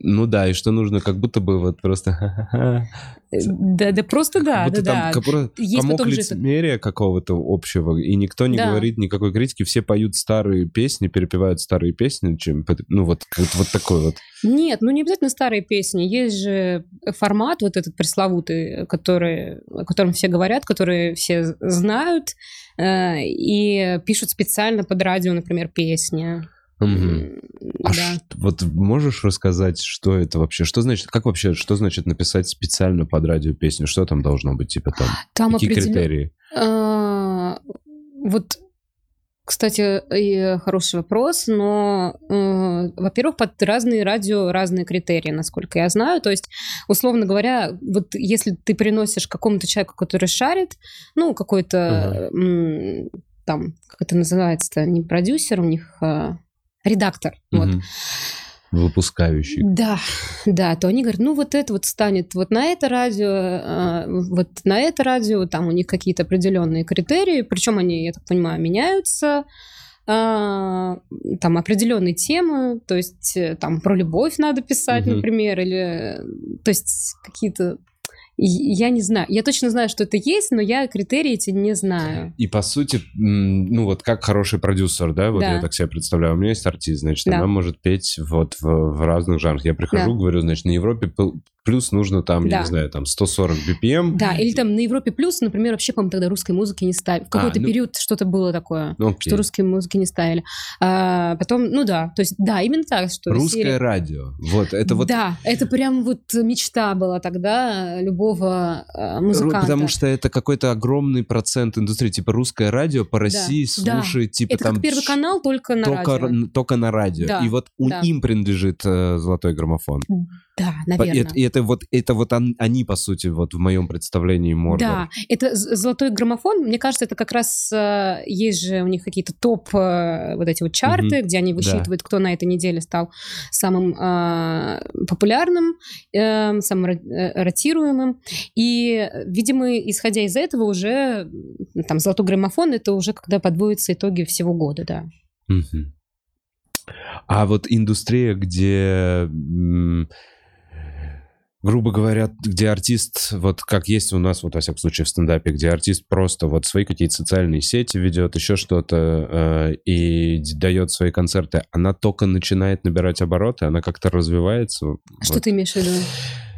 Ну да, и что нужно, как будто бы вот просто... Да, да просто да, да, да. Есть комок лицемерия какого-то общего, и никто не да. говорит никакой критики, все поют старые песни, перепевают старые песни, чем, ну вот, вот, вот такой вот. Нет, ну не обязательно старые песни, есть же формат вот этот пресловутый, который, о котором все говорят, который все знают, э, и пишут специально под радио, например, песни. Угу. А да. ш, вот можешь рассказать, что это вообще? Что значит, как вообще, что значит написать специально под радио песню? Что там должно быть, типа там? там Какие определен... критерии? А, вот кстати, хороший вопрос, но, э, во-первых, под разные радио разные критерии, насколько я знаю. То есть, условно говоря, вот если ты приносишь какому-то человеку, который шарит, ну, какой-то, uh-huh. там, как это называется-то, не продюсер у них, а редактор. Угу. Вот. Выпускающий. Да, да, то они говорят, ну вот это вот станет вот на это радио, а, вот на это радио, там у них какие-то определенные критерии, причем они, я так понимаю, меняются а, там определенные темы, то есть э, там про любовь надо писать, угу. например, или то есть какие-то я не знаю. Я точно знаю, что это есть, но я критерии эти не знаю. И по сути, ну вот как хороший продюсер, да, вот да. я так себе представляю. У меня есть артист, значит, да. она может петь вот в, в разных жанрах. Я прихожу, да. говорю, значит, на Европе плюс нужно там, да. я не знаю, там 140 BPM. Да, или там на Европе плюс, например, вообще, по-моему, тогда русской музыки не ставили. В какой-то а, ну... период что-то было такое, Окей. что русской музыки не ставили. А, потом, ну да, то есть, да, именно так, что... Русское серия... радио, вот, это вот... Да, это прям вот мечта была тогда любого а, музыканта. Потому что это какой-то огромный процент индустрии, типа русское радио по России да, слушает, да. типа это там... как первый канал, только на только, радио. Только на радио. Да, И вот да. им принадлежит э, золотой граммофон. Да, наверное. И это, это вот, это вот они, по сути, вот в моем представлении Мордор. Да, это золотой граммофон. Мне кажется, это как раз э, есть же у них какие-то топ э, вот эти вот чарты, угу. где они высчитывают, да. кто на этой неделе стал самым э, популярным, э, самым ротируемым. И, видимо, исходя из этого уже там золотой граммофон это уже когда подводятся итоги всего года, да. Угу. А вот индустрия, где грубо говоря, где артист, вот как есть у нас, вот во всяком случае в стендапе, где артист просто вот свои какие-то социальные сети ведет, еще что-то, э, и дает свои концерты, она только начинает набирать обороты, она как-то развивается. Что вот. ты имеешь в виду?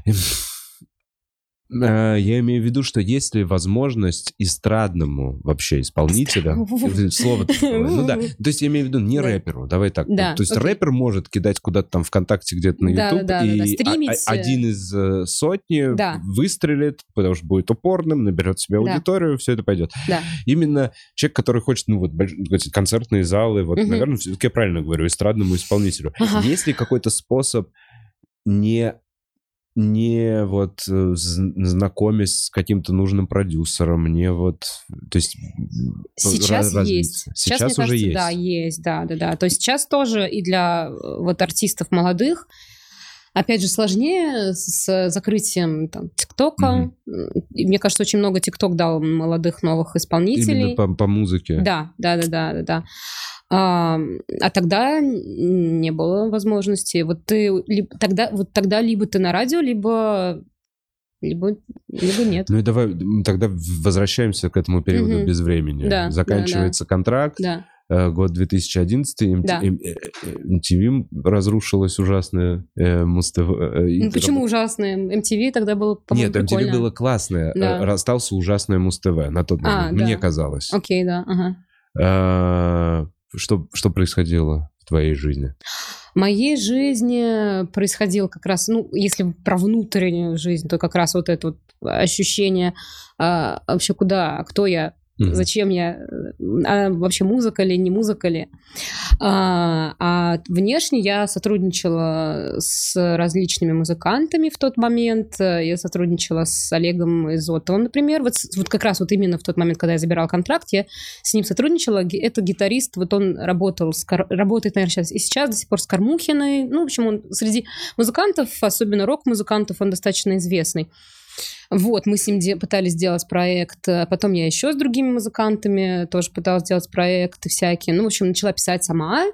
Э, я имею в виду, что есть ли возможность эстрадному вообще исполнителю, слово такое, ну да, то есть я имею в виду не рэперу, давай так, то есть рэпер может кидать куда-то там ВКонтакте где-то на YouTube, и один из э, сотни выстрелит, потому что будет упорным, наберет себе аудиторию, все это пойдет. Именно человек, который хочет, ну вот, концертные залы, вот, наверное, все-таки я правильно говорю, эстрадному исполнителю. Есть ли какой-то способ не не вот э, знакомясь с каким-то нужным продюсером, не вот, то есть сейчас раз, есть, сейчас, сейчас уже кажется, есть, да, есть, да, да, да. То есть сейчас тоже и для э, вот артистов молодых Опять же, сложнее с закрытием там, ТикТока. Mm-hmm. Мне кажется, очень много ТикТок дал молодых новых исполнителей. Именно по, по музыке. Да, да, да, да, да. А, а тогда не было возможности. Вот ты тогда, вот тогда либо ты на радио, либо либо, либо нет. Ну и давай тогда возвращаемся к этому периоду угу. без времени. Да, Заканчивается да, да. контракт. Да. Э, год 2011, MT, да. MTV разрушилась ужасная. Э, Муз-ТВ, э, ну, почему раб... ужасная? MTV тогда было, по-моему, Нет, прикольно. MTV было классное. Да. Расстался ужасное Муз-ТВ на тот момент, а, мне да. казалось. Окей, да, ага. А, что, что происходило в твоей жизни? В моей жизни происходило как раз, ну, если про внутреннюю жизнь, то как раз вот это вот ощущение а, вообще куда, кто я, Mm-hmm. Зачем я... А вообще музыка ли, не музыка ли? А, а внешне я сотрудничала с различными музыкантами в тот момент. Я сотрудничала с Олегом Изотовым, например. Вот, вот как раз вот именно в тот момент, когда я забирала контракт, я с ним сотрудничала. Это гитарист, вот он работал, с, работает, наверное, сейчас и сейчас до сих пор с Кармухиной. Ну, в общем, он среди музыкантов, особенно рок-музыкантов, он достаточно известный. Вот, мы с ним де- пытались сделать проект. а Потом я еще с другими музыкантами тоже пыталась сделать проекты всякие. Ну, в общем, начала писать сама.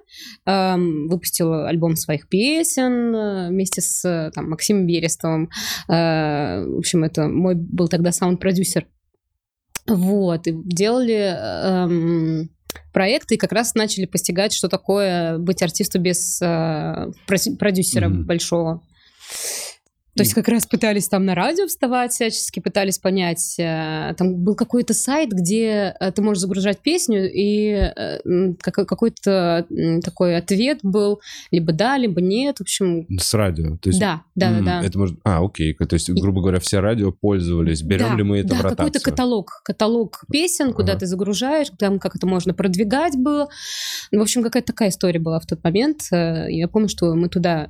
Эм, выпустила альбом своих песен э, вместе с э, там, Максимом Берестовым. Э, в общем, это мой был тогда саунд-продюсер. Вот, и делали эм, проекты, и как раз начали постигать, что такое быть артисту без э, продюсера Мгм. большого. То есть как раз пытались там на радио вставать всячески, пытались понять. э, Там был какой-то сайт, где э, ты можешь загружать песню, и э, какой-то такой ответ был либо да, либо нет. В общем, С радио. То есть, да, да, да, м, да. Это может... А, окей. То есть, грубо говоря, все радио пользовались. Берем Да, ли мы это да, в ротацию? какой-то каталог, каталог песен, куда Ага. ты загружаешь, там как это можно продвигать было. Ну, в общем, какая-то такая история была в тот момент. Я помню, что мы туда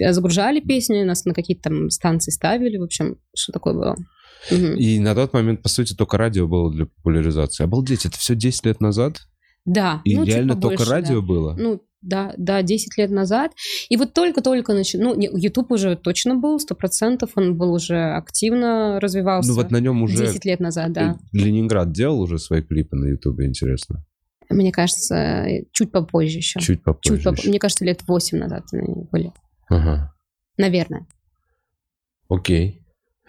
загружали песни, нас на какие-то там станции ставили, в общем, что такое было. И на тот момент, по сути, только радио было для популяризации. Обалдеть, это все 10 лет назад? Да. И ну, чуть реально побольше, только радио да. было? Ну, да, да, 10 лет назад. И вот только-только начал... Ну, YouTube уже точно был, 100%, он был уже активно развивался. Ну вот на нем уже 10 лет назад, да. Ленинград делал уже свои клипы на Ютубе, интересно. Мне кажется, чуть попозже еще. Чуть попозже. Чуть поп- еще. Мне кажется, лет 8 назад они были. Ага. Наверное. Окей.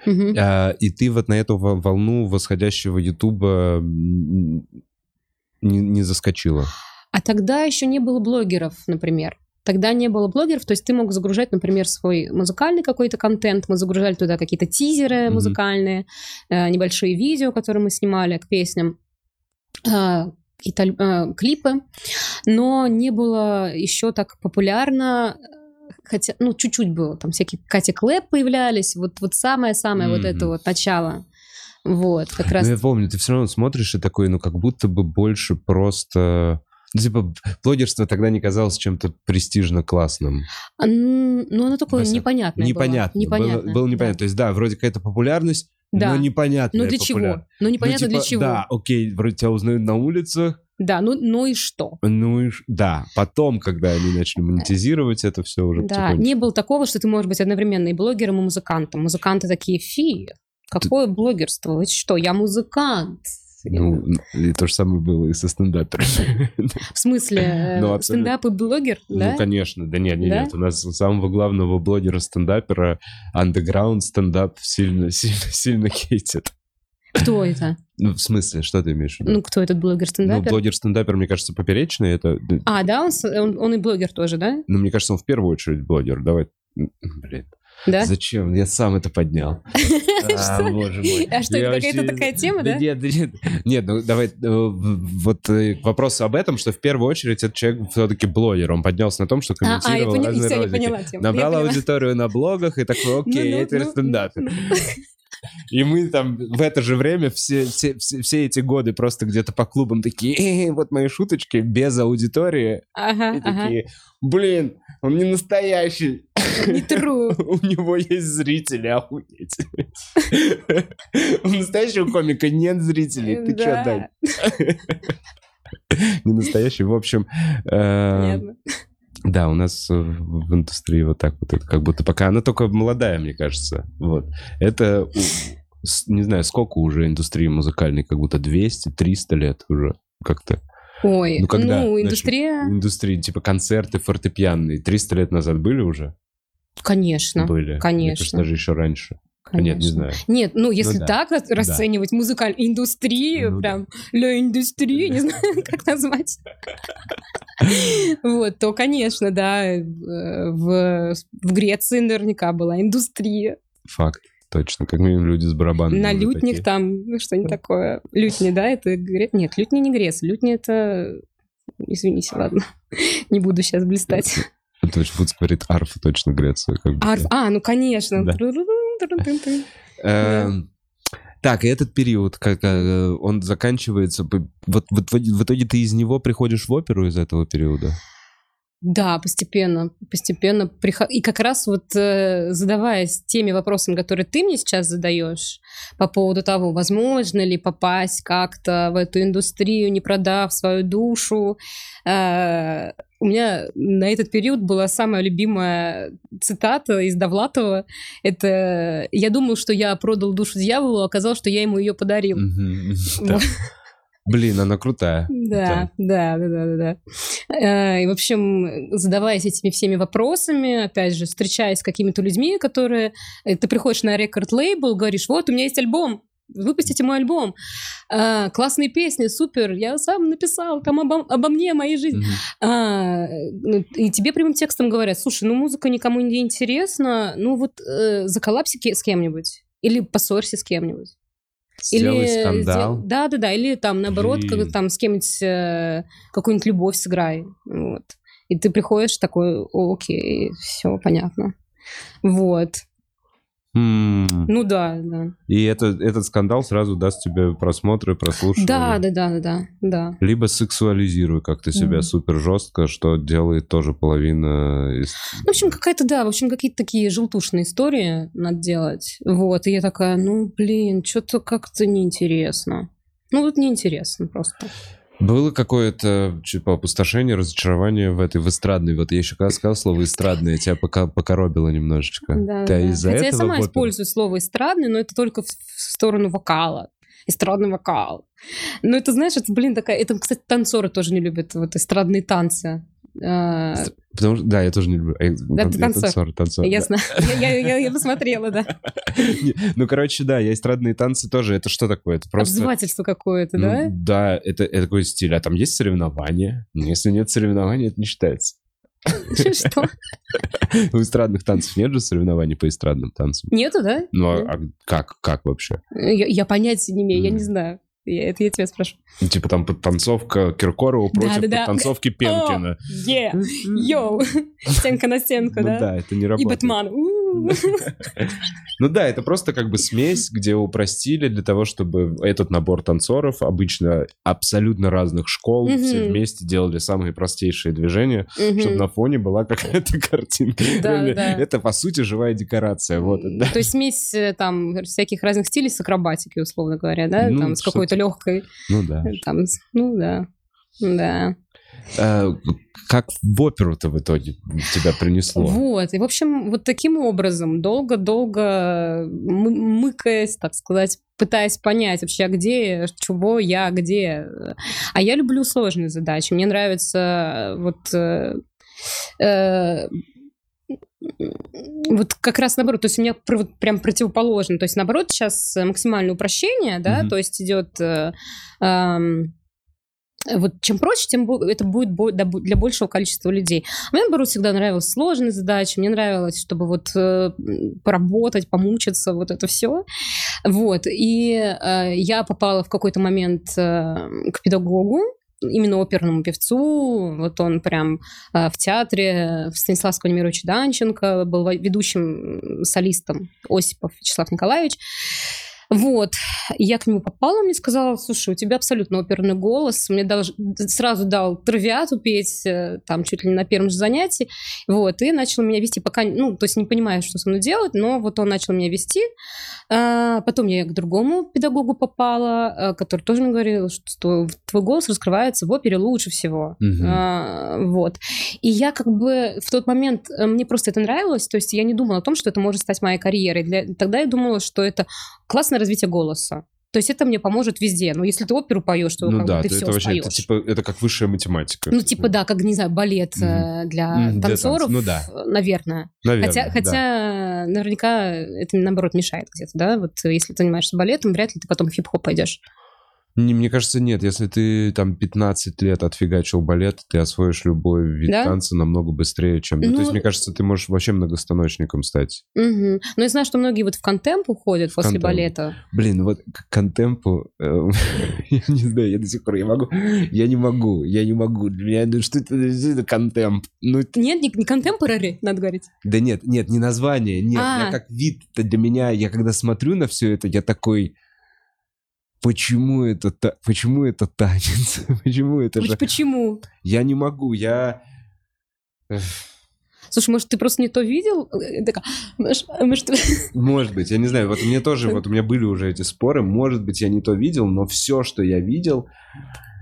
Мгм. А, и ты вот на эту во- волну восходящего Ютуба не, не заскочила? А тогда еще не было блогеров, например. Тогда не было блогеров, то есть ты мог загружать, например, свой музыкальный какой-то контент. Мы загружали туда какие-то тизеры Мгм. музыкальные, э, небольшие видео, которые мы снимали к песням, э, какие-то э, клипы. Но не было еще так популярно, хотя, ну, чуть-чуть было. Там всякие Катя Клэп появлялись. Вот, вот самое-самое вот это вот начало. Вот, как раз... Ну, я помню, ты все равно смотришь и такой, ну, как будто бы больше просто... Ну, типа, блогерство тогда не казалось чем-то престижно классным. А, Ну, оно такое Просто непонятное было. Непонятно. Было, было да. непонятно. То есть, да, вроде какая-то популярность, Да. но непонятно. Ну для чего? Ну непонятно для чего. Да, окей, вроде тебя узнают на улицах, Да, ну, ну и что? ну и да. Потом, когда они начали монетизировать это все уже Да, не было такого, что ты можешь быть одновременно и блогером, и музыкантом. Музыканты такие, фи, какое блогерство? Вы что, я музыкант. Ну, и то же самое было и со стендаперами. В смысле, э, Ну, абсолютно. стендап и блогер, да? Ну, конечно, да нет, нет, Да? нет. У нас у самого главного блогера-стендапера андеграунд стендап сильно, сильно, сильно хейтит. Кто это? Ну, в смысле, что ты имеешь в виду? Ну, кто этот Ну, блогер-стендапер? блогер-стендапер, мне кажется, поперечный. Это, А, да, он, он, он и блогер тоже, да? ну, мне кажется, он в первую очередь блогер. Давай, блин. Да? Зачем? Я сам это поднял. А, Что? боже мой. А что, это какая-то такая тема, да? Нет, нет. Нет, ну давай, э, вот э, к вопросу об этом, что в первую очередь этот человек все-таки блогер. Он поднялся на том, что А, а, комментировал разные ролики. Набрал аудиторию на блогах и такой, окей, Ну-ну, я теперь ну, стендапер. И мы там в это же время все, все, все, все эти годы просто где-то по клубам такие, «Э, вот мои шуточки без аудитории. Ага, И ага. такие, блин, он не настоящий. Не true. У него есть зрители, охуеть. У настоящего комика нет зрителей. Ты чё, Да, Дань? Не настоящий. В общем, э, понятно. Да, у нас э, в индустрии вот так вот, это как будто пока она только молодая, мне кажется. Вот. Это, не знаю, сколько уже индустрии музыкальной, как будто 200-300 лет уже как-то. Ой, Ну, когда ну, индустрия, Индустрии, типа концерты фортепианные, 300 лет назад были уже? конечно, Были. Мне конечно. кажется, даже еще раньше. Конечно. Нет, не знаю. Нет, ну если да. так рас- расценивать музыкальную индустрию, Ну да. прям ля индустрию, не знаю, как назвать. Вот, то, конечно, да, э, в, в Греции наверняка была индустрия. Факт. Точно. Как минимум люди с барабанами. На лютнях там, ну, что-нибудь такое. Лютни, да, это... Гре- Нет, лютни не Грец, лютни это... Извините, ладно, не буду сейчас блистать. Точно, Вудс говорит, арфа точно Греция. Как. Арф, а, ну конечно. Эм, Так, и этот период, как э, он заканчивается, вот, в итоге ты из него приходишь в оперу из этого периода? Да, постепенно, постепенно. И как раз вот э, задаваясь теми вопросами, которые ты мне сейчас задаешь по поводу того, возможно ли попасть как-то в эту индустрию, не продав свою душу, э, у меня на этот период была самая любимая цитата из Довлатова. Это «Я думал, что я продал душу дьяволу, а оказалось, что я ему ее подарил». Мгм. Да. Блин, она крутая. Да, да, да, да, да, да. Э, И, в общем, задаваясь этими всеми вопросами, опять же, встречаясь с какими-то людьми, которые... э, Ты приходишь на рекорд-лейбл, говоришь, вот, у меня есть альбом, выпустите мой альбом. А, классные песни, супер, я сам написал, там обо, обо мне, моей жизни. Мгм. А, ну, и тебе прямым текстом говорят, слушай, ну музыка никому не интересна, ну вот э, заколлапси ке- с кем-нибудь. Или поссорься с кем-нибудь. Сделай скандал. Да, да, да. Или там, наоборот, Блин. как, там с кем-нибудь э, какую-нибудь любовь сыграй. Вот. И ты приходишь такой, «О, окей, все понятно. Вот. М. Ну да, да. И это, этот скандал сразу даст тебе просмотры, прослушивания. Да, да, да, да, да. Либо сексуализируй как-то себя Мгм. супер жестко, что делает тоже половина из... В общем, какая-то, да, в общем, какие-то такие желтушные истории надо делать. Вот, и я такая, ну, блин, что-то как-то неинтересно. Ну, вот неинтересно просто. Было какое-то типа опустошение, разочарование в этой в эстрадной. Вот я еще когда сказал слово эстрадное, тебя пока покоробило немножечко. Да, Ты да. из-за Хотя я этого сама в оперу? использую слово эстрадный, но это только в сторону вокала. Эстрадный вокал. Но это, знаешь, это, блин, такая... Это, кстати, танцоры тоже не любят вот эстрадные танцы. А, Потому что, да, я тоже не люблю. Э, Да, ты танцор. танцор, танцор, Я да. знаю. Я, я- я- я посмотрела, да. Ну, короче, да, я эстрадные танцы тоже. Это что такое? Это просто... Обзывательство какое-то, Ну, да? Да, это, это такой стиль. А там есть соревнования? Ну, Если нет соревнований, это не считается. Что? У эстрадных танцев нет же соревнований по эстрадным танцам. Нету, да? Ну, а а как, как вообще? Я, понятия не имею, я не знаю. Я- это я тебя спрашиваю. Ну, Типа там подтанцовка Киркорова против Да-да-да. подтанцовки Пенкина. Е! Йоу! Стенка на стенку, Ну да? да, это не И работает. Бэтмен. Ну да, это просто как бы смесь, где упростили для того, чтобы этот набор танцоров, обычно абсолютно разных школ, все вместе делали самые простейшие движения, чтобы на фоне была какая-то картинка. Это, по сути, живая декорация. Вот. То есть смесь э, там всяких разных стилей с акробатикой, условно говоря, да? Ну, там с какой-то легкой, Ну да. ну да, да. А, Как в оперу-то в итоге тебя принесло? Вот, и, в общем, вот таким образом, долго-долго мы- мыкаясь, так сказать, пытаясь понять вообще, а где, чего я, где. А я люблю сложные задачи. Мне нравится э, вот... э, э, вот как раз наоборот, то есть у меня вот прям противоположно. То есть наоборот сейчас максимальное упрощение, да, Мгм. то есть идет э, эм, вот чем проще, тем это будет для большего количества людей. Мне, наоборот, всегда нравилась сложные задачи, мне нравилось, чтобы вот э, поработать, помучиться, вот это все. Вот, и э, я попала в какой-то момент э, к педагогу, именно оперному певцу, вот он прям в театре в Станиславского Немировича Данченко был ведущим солистом Осипов Вячеслав Николаевич. Вот, я к нему попала, он мне сказал, слушай, у тебя абсолютно оперный голос, мне даже сразу дал травиату петь, э, там, чуть ли не на первом же занятии, вот, и начал меня вести, пока, ну, то есть не понимая, что со мной делать, но вот он начал меня вести, А, потом я к другому педагогу попала, э, который тоже мне говорил, что твой голос раскрывается в опере лучше всего. А, вот, и я как бы в тот момент, э, мне просто это нравилось, то есть я не думала о том, что это может стать моей карьерой, Для- тогда я думала, что это классное развитие голоса. То есть это мне поможет везде. Но если ты оперу поешь, то Ну как бы да, ты то все это вообще, это, типа, это как высшая математика. Ну, типа, да, как, не знаю, балет э, для для танцоров, танца. Ну да. э, наверное. Наверное, хотя, да. хотя наверняка это, наоборот, мешает где-то, да? Вот э, если ты занимаешься балетом, вряд ли ты потом в хип-хоп пойдешь. Не, мне кажется, нет. Если ты там 15 лет отфигачил балет, ты освоишь любой вид Да? танца намного быстрее, чем... Ну, то Ну- есть, мне кажется, ты можешь вообще многостаночником стать. Мгм. Но я знаю, что многие вот в контемп уходят после контемп. балета. Блин, вот к контемпу, э, я не знаю, я до сих пор, я могу, я не могу, я не могу. Для меня, ну, что это, контемп? Ну, Нет, не, не contemporary, надо говорить. да нет, нет, не название, нет, А. я как вид для меня, я когда смотрю на все это, я такой, почему это, та- почему это танец? почему это же... Почему? Я не могу, я... Слушай, может, ты просто не то видел? Э, такая, может, может... Может быть, я не знаю. Вот у меня тоже, вот у меня были уже эти споры. Может быть, я не то видел, но все, что я видел,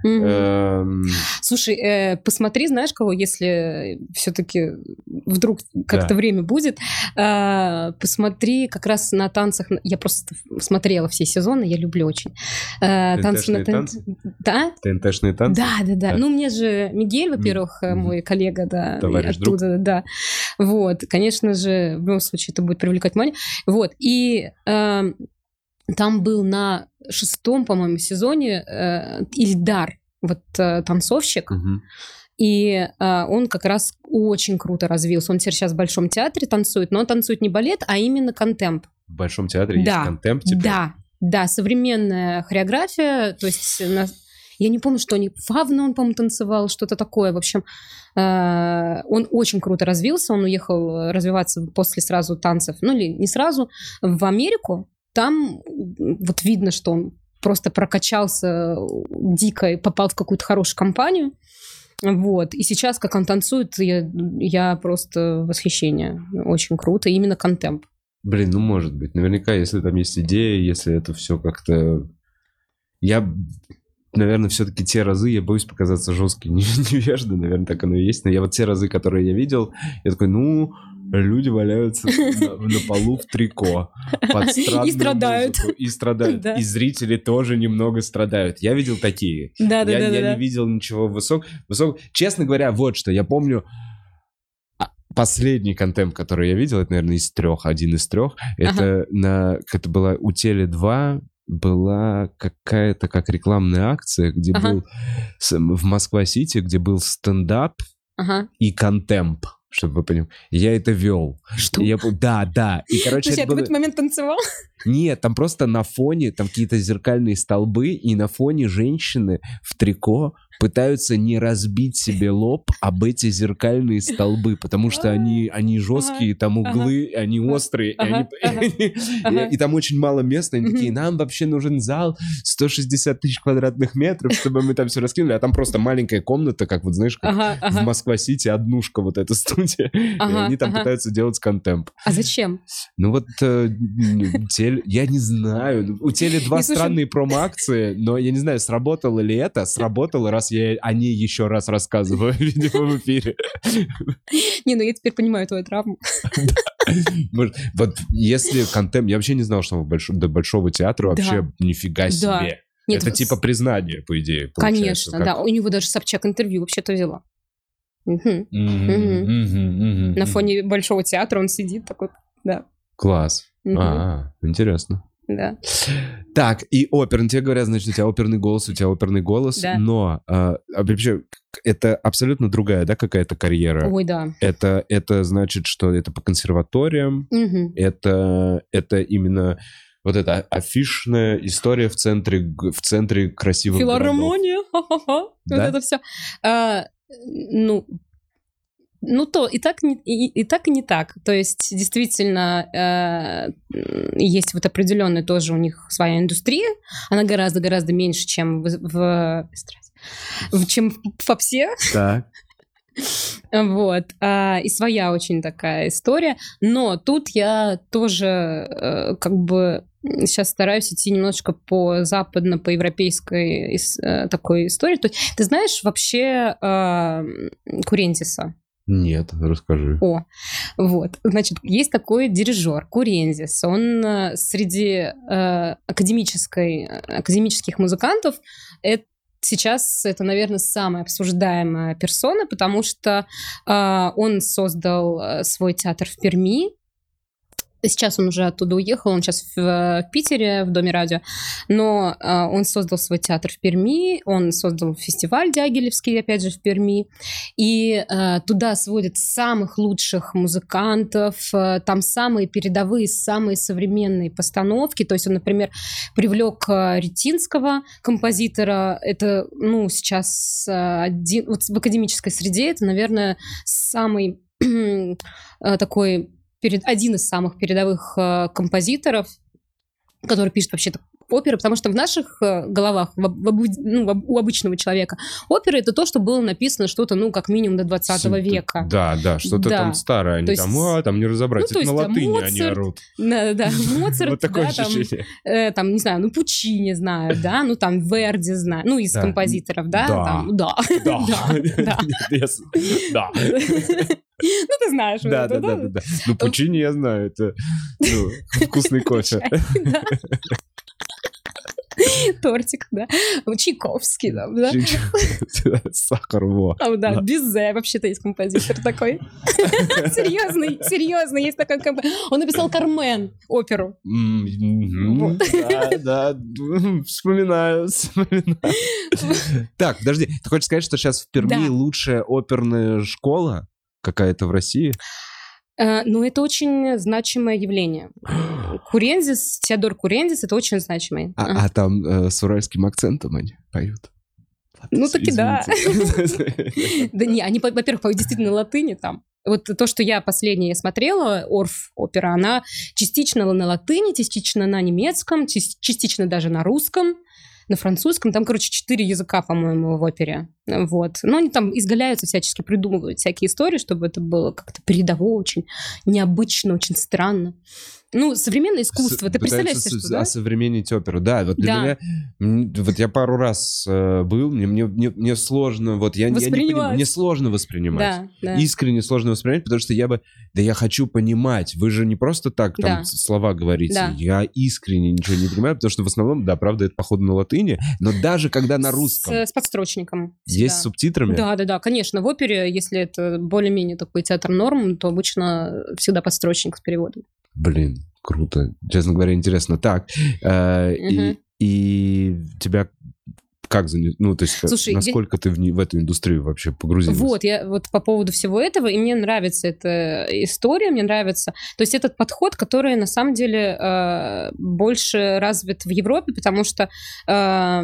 Эм... Слушай, э, посмотри, знаешь кого, если все-таки вдруг как-то да. время будет, э, посмотри как раз на танцах. Я просто смотрела все сезоны, я люблю очень. Э, танцы на танцы? Да? ТНТшные танцы? Да, да, да. Ну, мне же Мигель, во-первых, mm-hmm. мой коллега, да, Товарищ оттуда, друг. да. Вот, конечно же, в любом случае это будет привлекать внимание. Вот, и э, там был на шестом, по-моему, сезоне э, Ильдар, вот э, танцовщик. Угу. И э, он как раз очень круто развился. Он теперь сейчас в Большом театре танцует, но он танцует не балет, а именно контемп. В Большом театре да. есть контемп теперь? Да, да, современная хореография, то есть на, я не помню, что они, фавна он, по-моему, танцевал, что-то такое. В общем, э, он очень круто развился, он уехал развиваться после сразу танцев, ну или не сразу, в Америку, там вот видно, что он просто прокачался дико и попал в какую-то хорошую компанию. Вот. И сейчас, как он танцует, я, я просто восхищение. Очень круто. Именно контемп. Блин, ну может быть. Наверняка, если там есть идея, если это все как-то... Я, наверное, все-таки те разы, я боюсь показаться жестким невеждой, наверное, так оно и есть. Но я вот те разы, которые я видел, я такой, ну, люди валяются на, на полу в трико под И страдают. Музыку, и страдают. Да. И зрители тоже немного страдают. Я видел такие. Да, да, я, да. Я да, не видел ничего высок, высок. Честно говоря, вот что. Я помню а, последний контент, который я видел, это, наверное, из трех, один из трех. Это ага. на, это была у Теле 2 была какая-то как рекламная акция, где ага. был в Москва-Сити, где был стендап ага. и контемп чтобы вы поняли. Я это вел. Что? Я, да, да. И, короче, Слушай, это а было... ты в этот момент танцевал? Нет, там просто на фоне, там какие-то зеркальные столбы, и на фоне женщины в трико пытаются не разбить себе лоб об эти зеркальные столбы, потому что они, они жесткие, там углы, они острые, и, они, и, там очень мало места, они такие, нам вообще нужен зал 160 тысяч квадратных метров, чтобы мы там все раскинули, а там просто маленькая комната, как вот, знаешь, как в Москва-Сити, однушка вот эта студия, и они там пытаются делать контемп. А зачем? Ну вот, э, теле, я не знаю, у Теле два странные промо-акции, но я не знаю, сработало ли это, сработало, раз я о ней еще раз рассказываю, видимо, в эфире. Не, ну я теперь понимаю твою травму. Вот если контент... Я вообще не знал, что до Большого театра вообще нифига себе. Нет, это типа признание, по идее. Конечно, да. У него даже Собчак интервью вообще-то взяла. На фоне Большого театра он сидит такой, да. Класс. А, интересно. Да. Так, и опер. Ну, тебе говорят, значит, у тебя оперный голос, у тебя оперный голос, да. но а, а вообще это абсолютно другая, да, какая-то карьера? Ой, да. Это, это значит, что это по консерваториям, угу. это, это именно вот эта афишная история в центре, в центре красивых Филармония, ха-ха-ха, да? вот это все. А, ну, ну, то и так, и, и так, и не так. То есть, действительно, э, есть вот определенная тоже у них своя индустрия. Она гораздо-гораздо меньше, чем в, в, в чем в попсе. Так. Вот. А, и своя очень такая история. Но тут я тоже э, как бы сейчас стараюсь идти немножечко по западно, по европейской э, такой истории. То есть, ты знаешь вообще э, Курентиса? Нет, расскажи. О, вот. Значит, есть такой дирижер Курензис. Он э, среди э, академической, академических музыкантов это сейчас это, наверное, самая обсуждаемая персона, потому что э, он создал э, свой театр в Перми, Сейчас он уже оттуда уехал, он сейчас в, в Питере, в Доме радио. Но э, он создал свой театр в Перми, он создал фестиваль Дягилевский, опять же, в Перми. И э, туда сводят самых лучших музыкантов, э, там самые передовые, самые современные постановки. То есть он, например, привлек э, Ретинского, композитора. Это, ну, сейчас э, один... Вот в академической среде это, наверное, самый э, такой перед, один из самых передовых э, композиторов, который пишет вообще оперы, потому что в наших э, головах, в, в, ну, в у обычного человека, опера это то, что было написано что-то, ну, как минимум до 20 Сим- века. Да, да, что-то Да. там старое. Они То есть- там, а, там не разобрать. Ну, то Это на там латыни они Моцарт, орут. Да, да, Моцарт, Вот такое да, там, э, там, не знаю, ну, Пучини знаю, да, ну, там, Верди знаю, ну, из Да. композиторов, да, Да. там, да, Да. да, Да. Ну, ты знаешь. вот Да, это, да, да, да, да. Ну, Пучини я знаю, это ну, вкусный кофе. Тортик, да. Чайковский, да, да. Сахар, во. Там, да. Бизе вообще-то есть композитор такой. Серьезный, серьезно, есть такой композитор. Он написал Кармен, оперу. М, Вот. Да, да, вспоминаю, вспоминаю. Так, подожди, ты хочешь сказать, что сейчас в Перми лучшая оперная школа какая-то в России? Э, Ну, это очень значимое явление. Курензис, Теодор Курензис, это очень значимый. А, а там э, с уральским акцентом они поют. Ну, таки да. Извините. Да не, они, во- во-первых, поют действительно на латыни там. Вот то, что я последнее смотрела, Орф опера, она частично на латыни, частично на немецком, част- частично даже на русском, на французском. Там, короче, четыре языка, по-моему, в опере. Вот. Но они там изгаляются всячески, придумывают всякие истории, чтобы это было как-то передово, очень необычно, очень странно. Ну, современное искусство, С- ты представляешь себе, что, да? осовременить оперу. Да, вот для Да. меня... Вот я пару раз э, был, мне, мне, мне, мне сложно... Вот я, я не понимаю, мне сложно воспринимать. Да, да. Искренне сложно воспринимать, потому что я бы... Да я хочу понимать. Вы же не просто так там Да. слова говорите. Да. Я искренне ничего не понимаю, потому что в основном, да, правда, это походу на латыни, но даже когда на русском С, с подстрочником. есть с всегда. субтитрами, Да, да, да, конечно. В опере, если это более-менее такой театр норм, то обычно всегда подстрочник с переводом. Блин, круто. Честно говоря, интересно. Так, э, и, Мгм. и тебя как занес... Ну, то есть, как- Слушай, я- насколько ты в, не- в эту индустрию вообще погрузилась? Вот, я вот по поводу всего этого, и мне нравится эта история, мне нравится. То есть этот подход, который на самом деле э, больше развит в Европе, потому что э,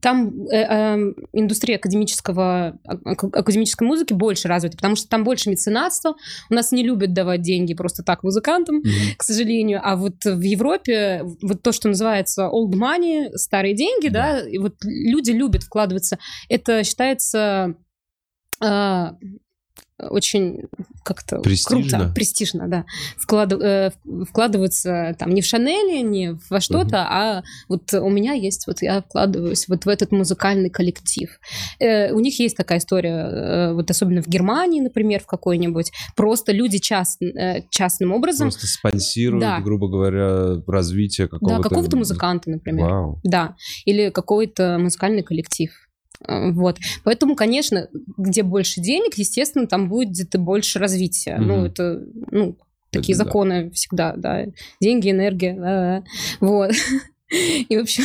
там э, э, индустрия академического, ак- академической музыки больше развита, потому что там больше меценатства. У нас не любят давать деньги просто так музыкантам, Мгм. к сожалению. А вот в Европе вот то, что называется old money, старые деньги, да, и вот люди любят вкладываться. Это считается а, очень как-то Престижно. круто, престижно, да. Вклад- э, вкладываться там не в Шанели, не во что-то, а вот у меня есть, вот я вкладываюсь вот в этот музыкальный коллектив. Э, у них есть такая история, э, вот особенно в Германии, например, в какой-нибудь, просто люди част- э, частным образом, Просто спонсируют, Да. грубо говоря, развитие какого-то... да, какого-то музыканта, например. Вау. Да, или какой-то музыкальный коллектив. Э, Вот. Поэтому, конечно, где больше денег, естественно, там будет и больше развития. Мгм. Ну, это, ну, такие Это да. законы всегда, да. Деньги, энергия, да, да. Вот. И, в общем...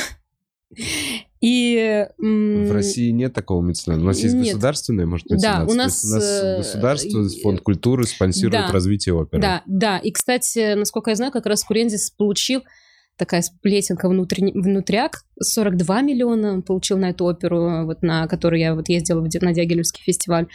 И... В России нет такого мецената. У нас есть Нет. государственное, может, Да, меценатство. у нас, у нас э, государство, фонд культуры спонсирует Да. развитие оперы. Да, да. И, кстати, насколько я знаю, как раз Курензис получил такая сплетенка внутренне- внутряк. 42 миллиона он получил на эту оперу, вот на которую я вот ездила на Дягилевский фестиваль.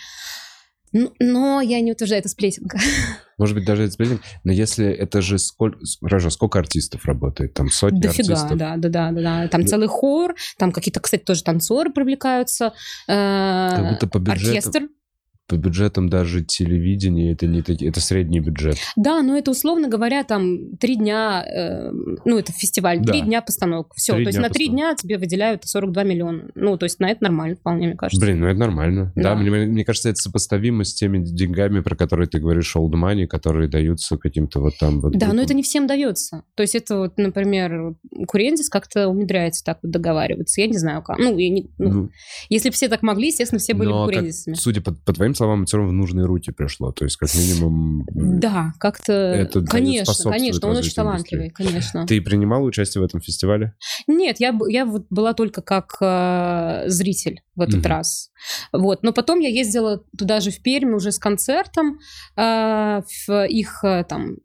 Но я не утверждаю, это сплетенка. Может быть, даже это сплетен. Но если это же сколько... Хорошо, сколько артистов работает? Там сотни Дофига, артистов? да, да, да, да, да. Там Ну- целый хор, там какие-то, кстати, тоже танцоры привлекаются. э, Как будто по бюджету- Оркестр. По бюджетам даже телевидение это не такие... Это средний бюджет. Да, но это, условно говоря, там три дня, э, ну, это фестиваль, Да. три дня постановок. Все, Три то есть на три дня тебе выделяют 42 миллиона. Ну, то есть на это нормально вполне, мне кажется. Блин, ну это нормально. Да, Да. мне, мне кажется, это сопоставимо с теми деньгами, про которые ты говоришь, old money, которые даются каким-то вот там вот... Да, но группам. это не всем дается. То есть это вот, например, Курензис как-то умудряется так вот договариваться. Я не знаю как. Ну, я не- ну, Ну, если бы все так могли, естественно, все были но бы как- Курензисами. судя по, по твоим словам, все равно в нужные руки пришло. То есть, как минимум... Да, как-то... Это конечно, конечно, он очень талантливый, конечно. Ты принимала участие в этом фестивале? Нет, я, я вот была только как э, зритель в этот Мгм. раз. Вот. Но потом я ездила туда же в Пермь уже с концертом э, в их э, там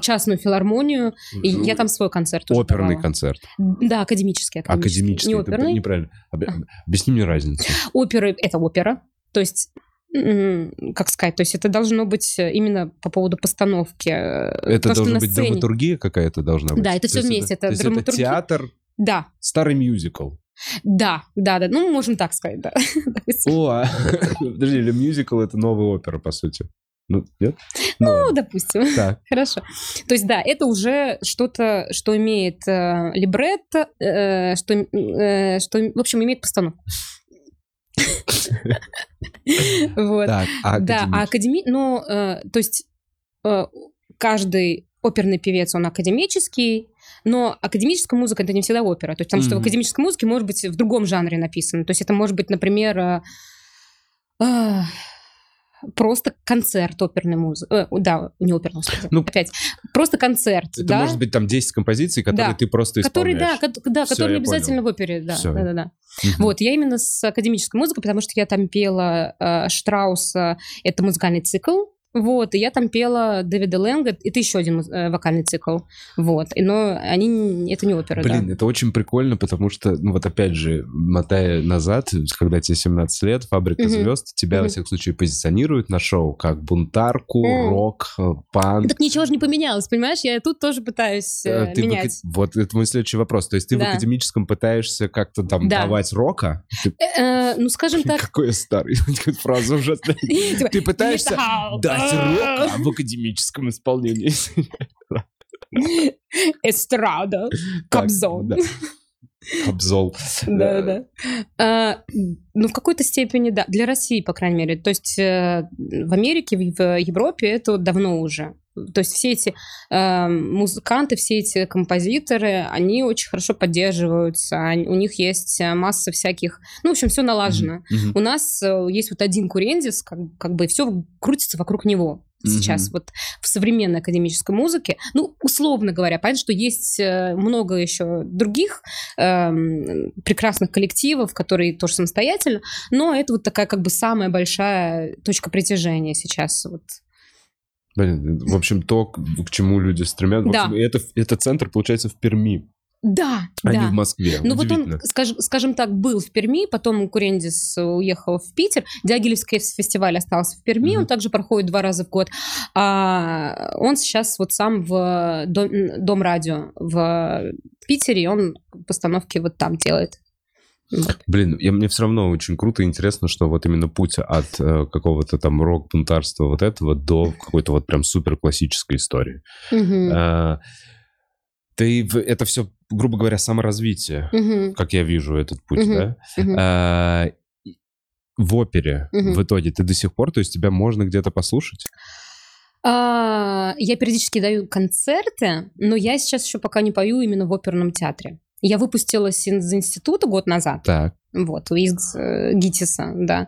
частную филармонию. И я там свой концерт уже Оперный давала. концерт. Да, академический. Академический. Не это оперный. неправильно. Об- Объясни мне разницу. Оперы — это опера. То есть как сказать, то есть это должно быть именно по поводу постановки. э, Это то, должна на быть сцене. драматургия какая-то должна быть. Да, это То есть вместе, это то есть драматургия. театр, Да, старый мюзикл. да, да, да, ну, можем так сказать, да. О, а- подожди, или мюзикл это новая опера, по сути. Ну, нет? Ну, Ну, допустим. так. Хорошо. То есть, да, это уже что-то, что имеет э, либретто, э, что, э, что, в общем, имеет постановку. Вот. Так, а Да, а академический? академи... Ну, э, то есть э, каждый оперный певец, он академический, но академическая музыка — это не всегда опера. То есть, потому что в академической музыке может быть в другом жанре написано. То есть это может быть, например, э, просто концерт оперной музыки. да, не оперной музыки. Ну, опять. Просто концерт, Это да? может быть там 10 композиций, которые Да. ты просто да, исполняешь. ко- да, Всё, который я не обязательно в опере, да, Всё. да, да, да. Мгм. Вот, я именно с академической музыкой, потому что я там пела э, Штрауса, это музыкальный цикл, вот, и я там пела Дэвида Лэнга, это еще один э, вокальный цикл, вот, и- но они, это не опера, Блин, да. это очень прикольно, потому что, ну вот опять же, мотая назад, когда тебе 17 лет, «Фабрика звезд», тебя, во всяком случае, позиционируют на шоу как бунтарку, рок, э, панк. Так ничего же не поменялось, понимаешь? Я тут тоже пытаюсь э, в менять. Вот это мой следующий вопрос. То есть ты в Да. академическом пытаешься как-то там Да. давать рока? Ты- Э, э, ну, скажем так... Какой я старый. Фраза ужасная. типа, Ты пытаешься «Металл». Рока в академическом исполнении. Эстрада, Кобзон. да. Кобзол. Да, да. А, ну, в какой-то степени, да. Для России, по крайней мере. То есть э, в Америке, в Европе это давно уже. То есть все эти э, музыканты, все эти композиторы, они очень хорошо поддерживаются. они- у них есть э, масса всяких... Ну, в общем, все налажено. Мгм. У нас э, есть вот один курендис, как, как бы все крутится вокруг него сейчас Мгм. вот в современной академической музыке. Ну, условно говоря, понятно, что есть э, много еще других эм, прекрасных коллективов, которые тоже самостоятельно, но это вот такая как бы самая большая точка притяжения сейчас. Вот. Блин, в общем, то, к чему люди стремятся. Да. общем, это, это центр, получается, в Перми, Да, а не да. в Москве. Ну вот он, скажем, скажем так, был в Перми, потом Курендис уехал в Питер, Дягилевский фестиваль остался в Перми, Мгм. он также проходит два раза в год. А он сейчас вот сам в Дом, Дом радио в Питере, и он постановки вот там делает. Блин, я, мне все равно очень круто и интересно, что вот именно путь от э, какого-то там рок-бунтарства вот этого до какой-то вот прям супер классической истории. Мгм. А, ты это все, грубо говоря, саморазвитие, Мгм. как я вижу этот путь, Мгм. да? Мгм. А, в опере Мгм. в итоге ты до сих пор, то есть тебя можно где-то послушать? А, Я периодически даю концерты, но я сейчас еще пока не пою именно в оперном театре. Я выпустилась из института год назад. Так. Вот, из э, ГИТИСа, да,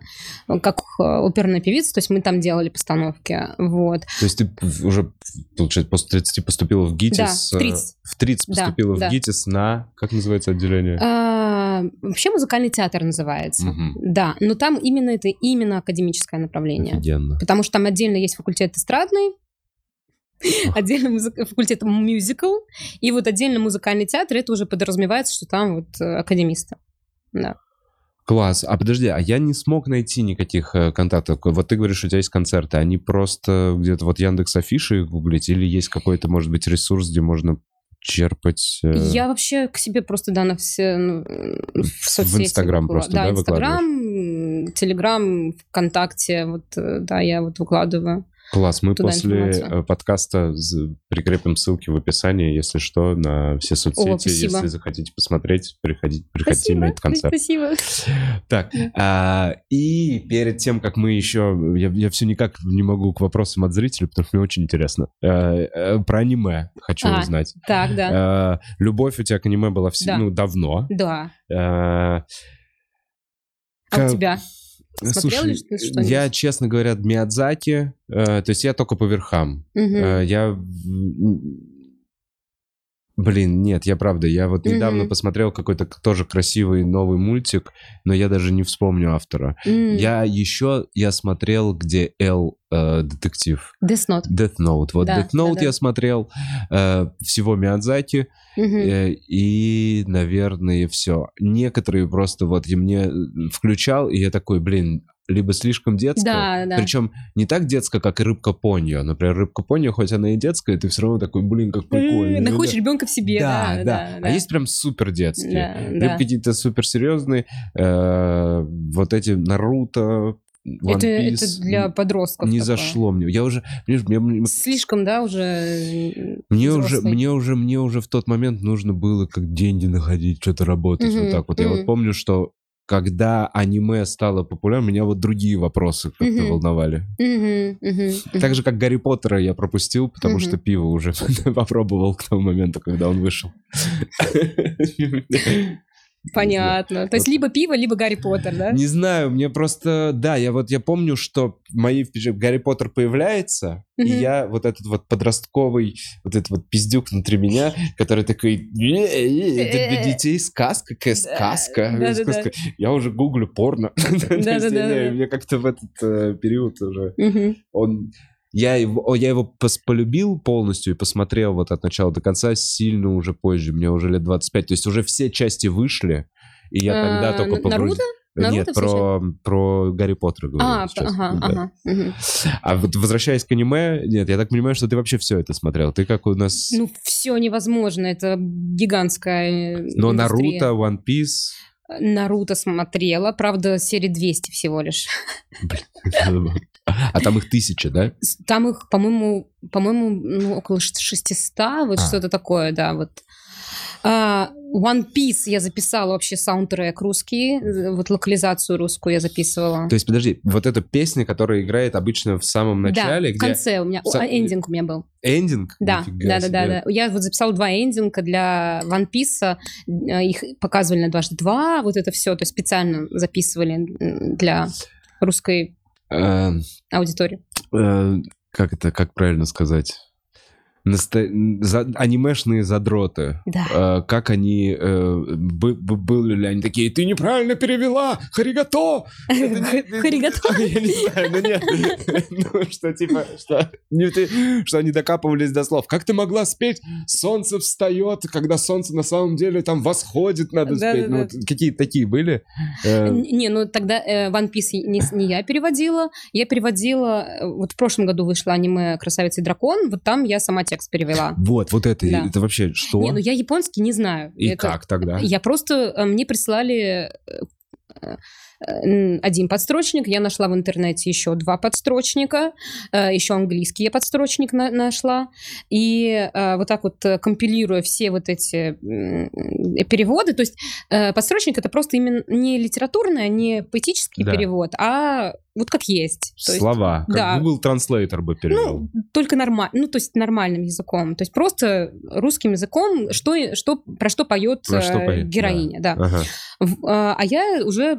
как э, оперная певица, то есть мы там делали постановки, вот. То есть ты уже, получается, после 30 поступила в ГИТИС? Да, в э, 30. В 30 Да, поступила да. в ГИТИС на... Как называется отделение? А, вообще музыкальный театр называется, Мгм. да, но там именно это именно академическое направление, Офигенно. потому что там отдельно есть факультет эстрадный, отдельно музыка- факультет мюзикл, и вот отдельно музыкальный театр, это уже подразумевается, что там вот э, академисты. Да. Класс. А подожди, а я не смог найти никаких э, контактов. Вот ты говоришь, у тебя есть концерты. Они просто где-то вот Яндекс Афиши гуглить? Или есть какой-то, может быть, ресурс, где можно черпать... э, Я вообще к себе просто, да, на все, ну, в соцсети. Инстаграм выкла- просто, да? да, Инстаграм, Телеграм, ВКонтакте, вот, э, да, я вот выкладываю. Класс. Мы после информацию. э, подкаста прикрепим ссылки в описании, если что, на все соцсети. спасибо. если захотите посмотреть, приходите, приходите Спасибо, на этот концерт. спасибо. Так, а, и перед тем, как мы еще... Я, я все никак не могу к вопросам от зрителей, потому что мне очень интересно. Э, про аниме хочу А, узнать. Так, да. Э, любовь у тебя к аниме была все, Да. ну, давно. Да. А ка- у тебя? Смотрел Слушай, ли ты что-нибудь? я, честно говоря, Миядзаки, э, то есть я только по верхам. Мгм. Э, я... Блин, нет, я правда, я вот недавно Мгм. посмотрел какой-то тоже красивый новый мультик, но я даже не вспомню автора. М, Я еще, я смотрел, где Эл э, детектив. Death Note. Death Note. Вот Да, Death Note да, да. я смотрел, э, всего Миядзаки, Мгм. э, и, наверное, все. Некоторые просто вот я мне э, включал, и я такой, блин, либо слишком детская. Да, да. Причем не так детская, как и рыбка поньо. Например, рыбка поньо, хоть она и детская, ты все равно такой, блин, как прикольно. Находишь Да. ребенка в себе, да, да, да. А есть прям супер детские. Да, Либо да. какие-то супер серьезные. вот эти Наруто, One Это, Piece. это для подростков. Не такое. зашло мне. Я уже, мне, мне- Слишком, да, уже. э, мне уже, взрослый. мне уже, мне уже в тот момент нужно было как деньги находить, что-то работать Мгм, вот так вот. Я вот помню, что когда аниме стало популярным, меня вот другие вопросы как-то Мгм. волновали. Мгм, мгм. Так же, как Гарри Поттера я пропустил, потому Мгм. что пиво уже попробовал к тому моменту, когда он вышел. Понятно. То есть Вот. либо пиво, либо Гарри Поттер, да? Не знаю, мне просто, да, я вот я помню, что мои Гарри Поттер появляется, и я вот этот вот подростковый, вот этот вот пиздюк внутри меня, который такой, «Э, э, это для детей сказка, какая сказка, да-да-да. сказка». Я уже гуглю порно. Мне как-то в этот э, период уже он я его, я его пос- полюбил полностью и посмотрел вот от начала до конца сильно уже позже, мне уже лет 25, то есть уже все части вышли, и я тогда А, только Н- погруз- Наруто? Нет, про, про Гарри Поттера говорю А, сейчас. ага, да. ага. А вот возвращаясь к аниме, нет, я так понимаю, что ты вообще все это смотрел. Ты как у нас... Ну, все невозможно, это гигантская э, Но индустрия. Наруто, One Piece... Наруто смотрела, правда, серии 200 всего лишь. А там их тысяча, да? Там их, по-моему, по-моему, ну, около ш- 600, вот А. что-то такое, да, вот. А, One Piece я записала вообще саундтрек русский, вот локализацию русскую я записывала. То есть, подожди, вот эта песня, которая играет обычно в самом начале, да, в где конце у меня, в са- эндинг у меня был. эндинг? Да, да, да, да, да. Я вот записала два эндинга для One Piece, э, их показывали на дважды два, вот это все, то есть специально записывали для русской Э, аудитории. э, Как это, как правильно сказать? За- Анимешные задроты. Да. Э, Как они... э, бы- бы- Были ли они такие, ты неправильно перевела, харигато! Харигато? Я не знаю, ну нет. Ну, что типа, что, что они докапывались до слов. Как ты могла спеть «Солнце встает», когда солнце на самом деле там восходит, надо спеть. Ну, какие-то такие были. Э, Не, ну тогда э, One Piece не, я переводила. Я переводила... э, Вот в прошлом году вышло аниме «Красавица и дракон». Вот там я сама текст перевела. Вот, вот это, Да. это вообще что? Не, ну я японский не знаю. И Это- как тогда? Я просто... э, Мне прислали э, один подстрочник, я нашла в интернете еще два подстрочника, э, еще английский я подстрочник на- нашла, и э, вот так вот э, компилируя все вот эти переводы, то есть подстрочник это просто именно не литературный, не поэтический Да. перевод, а вот как есть. То есть, Слова. Как да. Google Translator бы перевел. ну, только нормально, ну, то есть нормальным языком. То есть просто русским языком, что, что, про что поет Про что поет, героиня, да. Ага. В- а а я уже,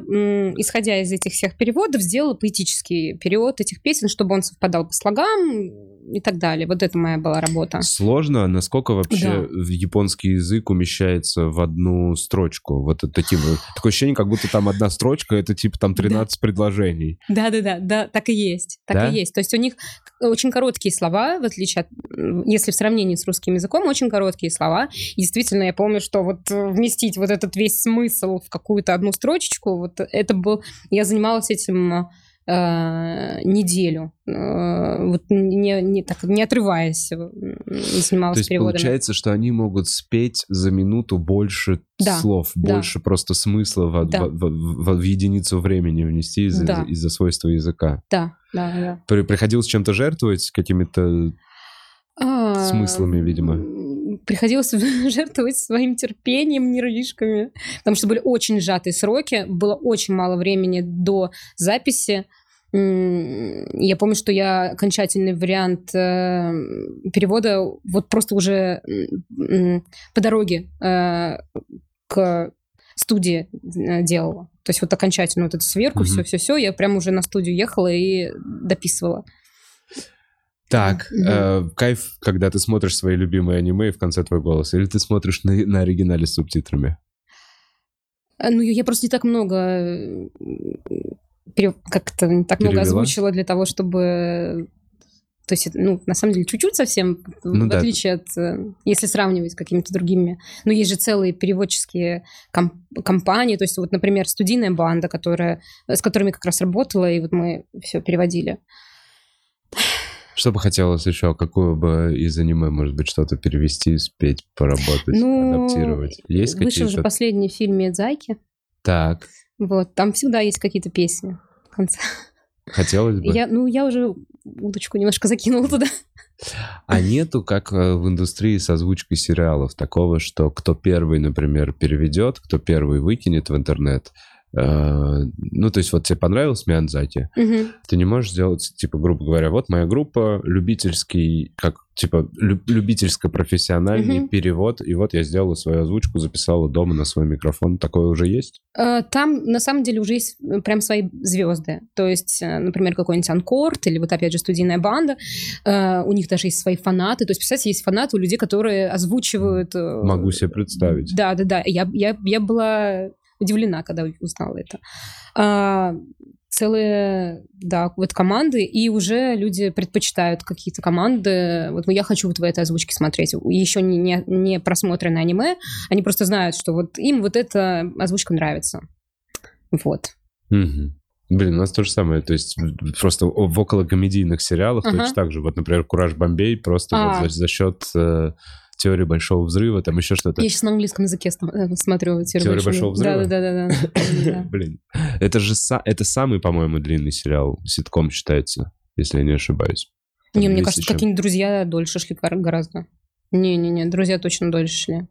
исходя из этих всех переводов, сделала поэтический перевод этих песен, чтобы он совпадал по слогам и так далее. Вот это моя была работа. Сложно, насколько вообще Да. японский язык умещается в одну строчку? Вот вот- такое ощущение, как будто там одна строчка, это типа там 13 предложений. Да-да-да, да, так и есть. Так Да? и есть. То есть у них очень короткие слова, в отличие от, если в сравнении с русским языком, очень короткие слова. И действительно, я помню, что вот вместить вот этот весь смысл в какую-то одну строчечку, вот это был... Я занималась этим неделю, Э, вот не, не, так, не отрываясь, э, занималась То есть переводами. получается, что они могут спеть за минуту больше Да, слов, да. больше просто смысла в, Да. в- в- в- в единицу времени внести из-за Да. из-за свойства языка. Да, да, да. При- Приходилось чем-то жертвовать, какими-то... А, Смыслами, видимо. Приходилось жертвовать своим терпением, нервишками, потому что были очень сжатые сроки, было очень мало времени до записи. Я помню, что я окончательный вариант э, перевода вот просто уже по дороге э, к студии э, делала. То есть вот окончательно вот эту сверку, все-все-все, я прям уже на студию ехала и дописывала. Так, Мгм. э, кайф, когда ты смотришь свои любимые аниме и в конце твой голос, или ты смотришь на, на оригинале с субтитрами? Ну, я просто не так много пере- как-то так много Перевела? озвучила для того, чтобы То есть, ну, на самом деле, чуть-чуть совсем, ну, в да. отличие от... Э, если сравнивать с какими-то другими... Ну, есть же целые переводческие комп- компании. То есть, вот, например, студийная банда, которая, с которыми как раз работала, и вот мы все переводили. Что бы хотелось еще? Какую бы из аниме, может быть, что-то перевести, спеть, поработать, ну, адаптировать? Есть вышел какие-то? же последний фильм Медзайки. Так. Вот, там всегда есть какие-то песни в конце. Хотелось бы. Я, ну, я уже удочку немножко закинула туда. А нету, как э, в индустрии с озвучкой сериалов, такого, что кто первый, например, переведет, кто первый выкинет в интернет, Э, ну, то есть вот тебе понравилось Миядзаки, угу. ты не можешь сделать, типа, грубо говоря, вот моя группа, любительский, как, типа, любительско-профессиональный угу. перевод, и вот я сделала свою озвучку, записала дома на свой микрофон. Такое уже есть? Э, там, на самом деле, уже есть э, прям свои звезды. То есть, например, какой-нибудь Анкорд или вот, опять же, студийная банда. У них даже есть свои фанаты. То есть, представьте, есть фанаты у людей, которые озвучивают... Могу себе представить. Да-да-да. Я, я, я была удивлена, когда узнала это. А, целые, да, вот команды, и уже люди предпочитают какие-то команды. Вот я хочу вот в этой озвучке смотреть. Еще не, не, не просмотренное аниме, они просто знают, что вот им вот эта озвучка нравится. Вот. Угу. Блин, у нас то же самое. То есть просто в околокомедийных сериалах ага. точно так же. Вот, например, «Кураж Бомбей» просто а. вот за, за счет э, теория большого взрыва, там еще что-то. Я сейчас на английском языке э, смотрю теорию, теорию большого, взрыва. Да, да, да, да. Блин, это же это самый, по-моему, длинный сериал, ситком считается, если я не ошибаюсь. Не, мне кажется, какие-нибудь друзья дольше шли гораздо. Не-не-не, друзья точно дольше шли.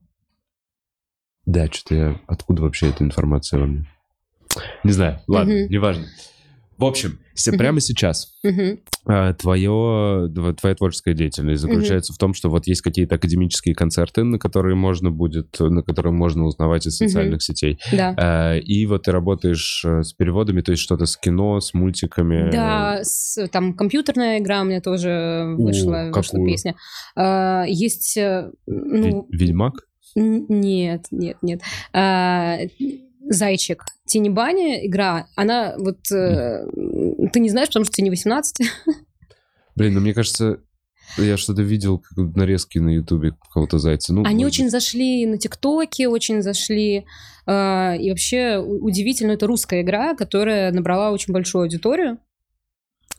Да, что-то я... Откуда вообще эта информация во мне? Не знаю, ладно, неважно. В общем, uh-huh. прямо сейчас. Твое, твоя творческая деятельность заключается uh-huh. в том, что вот есть какие-то академические концерты, на которые можно будет, на которые можно узнавать из социальных uh-huh. сетей. Да. А, и вот ты работаешь э, с переводами, то есть что-то с кино, с мультиками. Да, с, там компьютерная игра у меня тоже вышла, О, вышла песня. А, есть, э, ну... Ведьмак? Нет, нет, нет. А, Зайчик. Тени Бани игра, она вот... Э, ты не знаешь, потому что тебе не 18. Блин, ну мне кажется, я что-то видел как нарезки на Ютубе какого-то зайца. Ну, Они очень быть. зашли на ТикТоке, очень зашли. Э, и вообще удивительно, это русская игра, которая набрала очень большую аудиторию.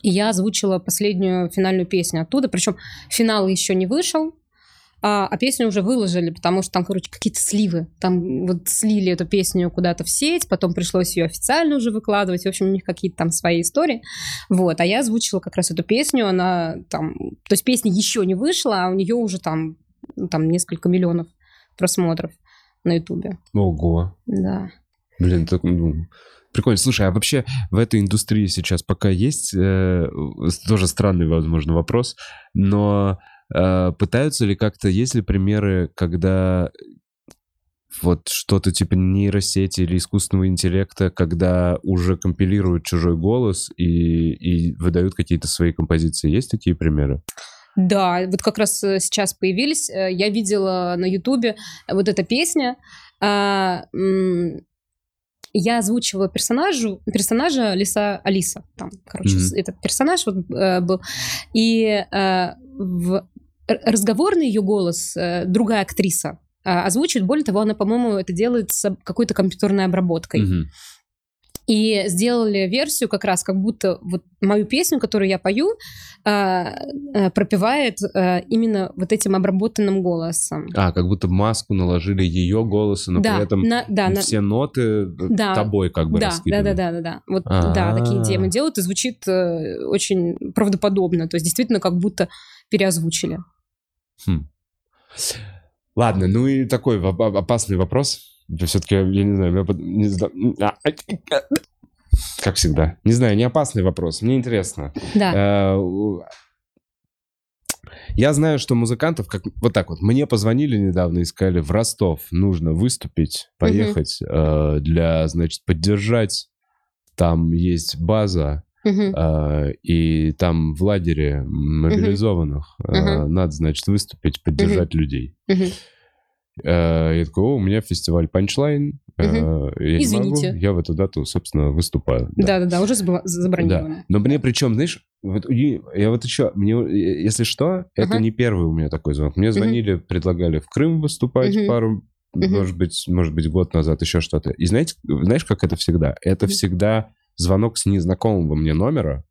И я озвучила последнюю финальную песню оттуда. Причем финал еще не вышел, а, а песню уже выложили, потому что там, короче, какие-то сливы. Там вот слили эту песню куда-то в сеть, потом пришлось ее официально уже выкладывать. В общем, у них какие-то там свои истории. Вот, а я озвучила как раз эту песню, она там... То есть песня еще не вышла, а у нее уже там, ну, там несколько миллионов просмотров на Ютубе. Ого. Да. Блин, так, ну, Прикольно. Слушай, а вообще в этой индустрии сейчас пока есть э, тоже странный, возможно, вопрос, но пытаются ли как-то, есть ли примеры, когда вот что-то типа нейросети или искусственного интеллекта, когда уже компилируют чужой голос и, и выдают какие-то свои композиции. Есть такие примеры? Да, вот как раз э, сейчас появились. Э, я видела на Ютубе вот эта песня. А, я озвучивала персонажу, персонажа Лиса Алиса. Там, короче, mm-hmm. этот персонаж вот, был. И в разговорный ее голос э, другая актриса э, озвучит. Более того, она, по-моему, это делает с какой-то компьютерной обработкой. Угу. И сделали версию как раз, как будто вот мою песню, которую я пою, э, пропевает именно вот этим обработанным голосом. А, как будто маску наложили ее голоса, но да, при этом на, да, все на... ноты да, тобой как бы да, Да, да, да, да, да. Вот, А-а-а. да, такие темы делают, и звучит очень правдоподобно. То есть действительно как будто переозвучили. Хм. Ладно, ну и такой опасный вопрос. Все-таки, я не знаю, я не знаю. А, а, а, как всегда. Не знаю, не опасный вопрос. Мне интересно. Да. Э, я знаю, что музыкантов, как вот так вот, мне позвонили недавно и сказали, в Ростов нужно выступить, поехать угу. для, значит, поддержать. Там есть база, Uh-huh. И там в лагере мобилизованных uh-huh. надо, значит, выступить, поддержать uh-huh. людей. А, я такой, о, у меня фестиваль Punchline, Мгм. я не Извините. могу, я в эту дату, собственно, выступаю. Да. Да-да-да, уже забронировано. Но мне причем, знаешь, вот я вот еще, мне, э, если что, это Ага. не первый у меня такой звонок. Мне звонили, предлагали в Крым выступать Мгм. пару, Мгм. может быть, может быть, год назад, еще что-то. И знаете, знаешь, как это всегда? Это Мгм. всегда звонок с незнакомого мне номера,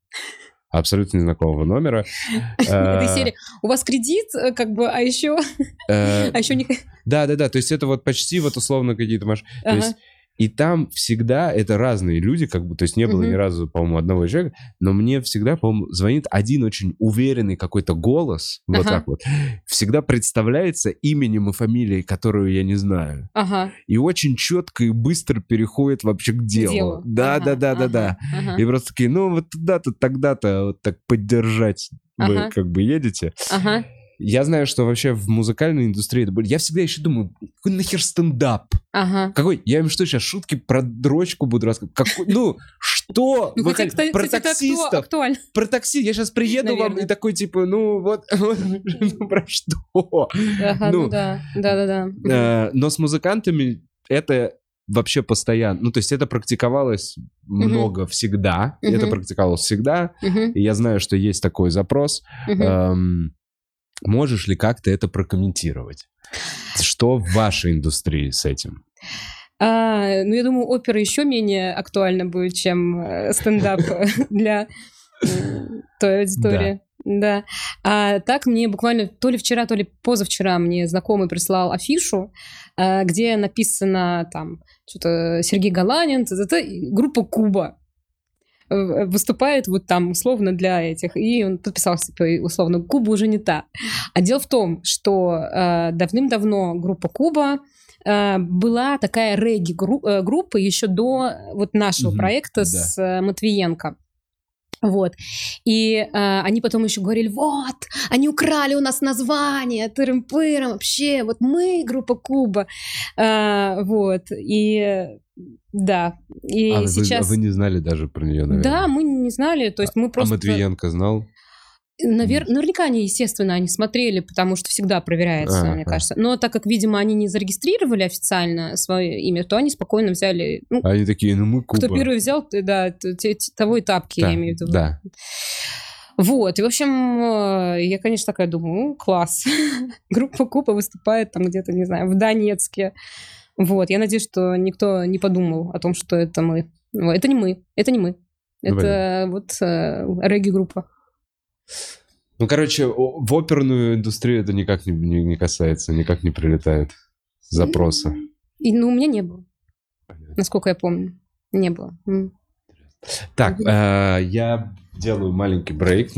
абсолютно незнакомого номера. Этой Э, серии. У вас кредит, э, как бы, а еще, э, а еще не... Да, да, да. То есть это вот почти вот условно какие-то. То есть и там всегда это разные люди, как бы, то есть не было Мгм. ни разу, по-моему, одного человека, но мне всегда, по-моему, звонит один очень уверенный какой-то голос, вот Ага. так вот, всегда представляется именем и фамилией, которую я не знаю, Ага. и очень четко и быстро переходит вообще к делу. делу. Да, Ага, да, да, да, да. ага, И просто такие, ну вот туда-то, тогда-то вот так поддержать вы Ага. как бы едете. Ага. Я знаю, что вообще в музыкальной индустрии это будет. Я всегда еще думаю, какой нахер стендап? Ага. Какой? Я им что, сейчас шутки про дрочку буду рассказывать? Какой? Ну, что? Ну, Вы кстати, про таксистов? Про такси? Я сейчас приеду вам и такой, типа, ну вот, ну про что? Ага, Ну, ну да, да-да-да. Э, Но с музыкантами это вообще постоянно. Ну, то есть это практиковалось много всегда. Мгм. Это практиковалось всегда. Мгм, И я знаю, что есть такой запрос. мгм. Эм, Можешь ли как-то это прокомментировать? Что в вашей индустрии с этим? А, ну, я думаю, опера еще менее актуальна будет, чем э, стендап для м, той аудитории. Да. А так мне буквально то ли вчера, то ли позавчера мне знакомый прислал афишу, э, где написано там что-то Сергей Галанин, и группа Куба э, выступает вот там условно для этих. И он подписался, типа, условно, Куба уже не та. А дело в том, что э, давным-давно группа Куба э, была такая регги-группа еще до вот нашего Мгм, проекта да. с э, Матвиенко. Вот. И э, они потом еще говорили, вот, они украли у нас название, тырым-пырым, вообще, вот мы, группа Куба. Э, вот. И да. И а, вы, сейчас... а вы не знали даже про нее, наверное? Да, мы не знали, то есть мы просто... А Матвиенко знал? Навер... Наверняка они, естественно, они смотрели, потому что всегда проверяется, А, мне а. кажется. Но так как, видимо, они не зарегистрировали официально свое имя, то они спокойно взяли... Ну, Они такие, ну мы Куба. кто первый взял, да, того и тапки, Да, я имею в виду. Да. Вот, и, в общем, э, я, конечно, такая думаю, класс. Группа Купа выступает там где-то, не знаю, в Донецке. Вот, я надеюсь, что никто не подумал о том, что это мы. Это не мы, это не мы. Это вот э, регги-группа. Ну, короче, в оперную индустрию это никак не, не- не касается, никак не прилетает запроса. И, ну, у меня не было, насколько я помню. Не было. Так, э, я делаю маленький брейк.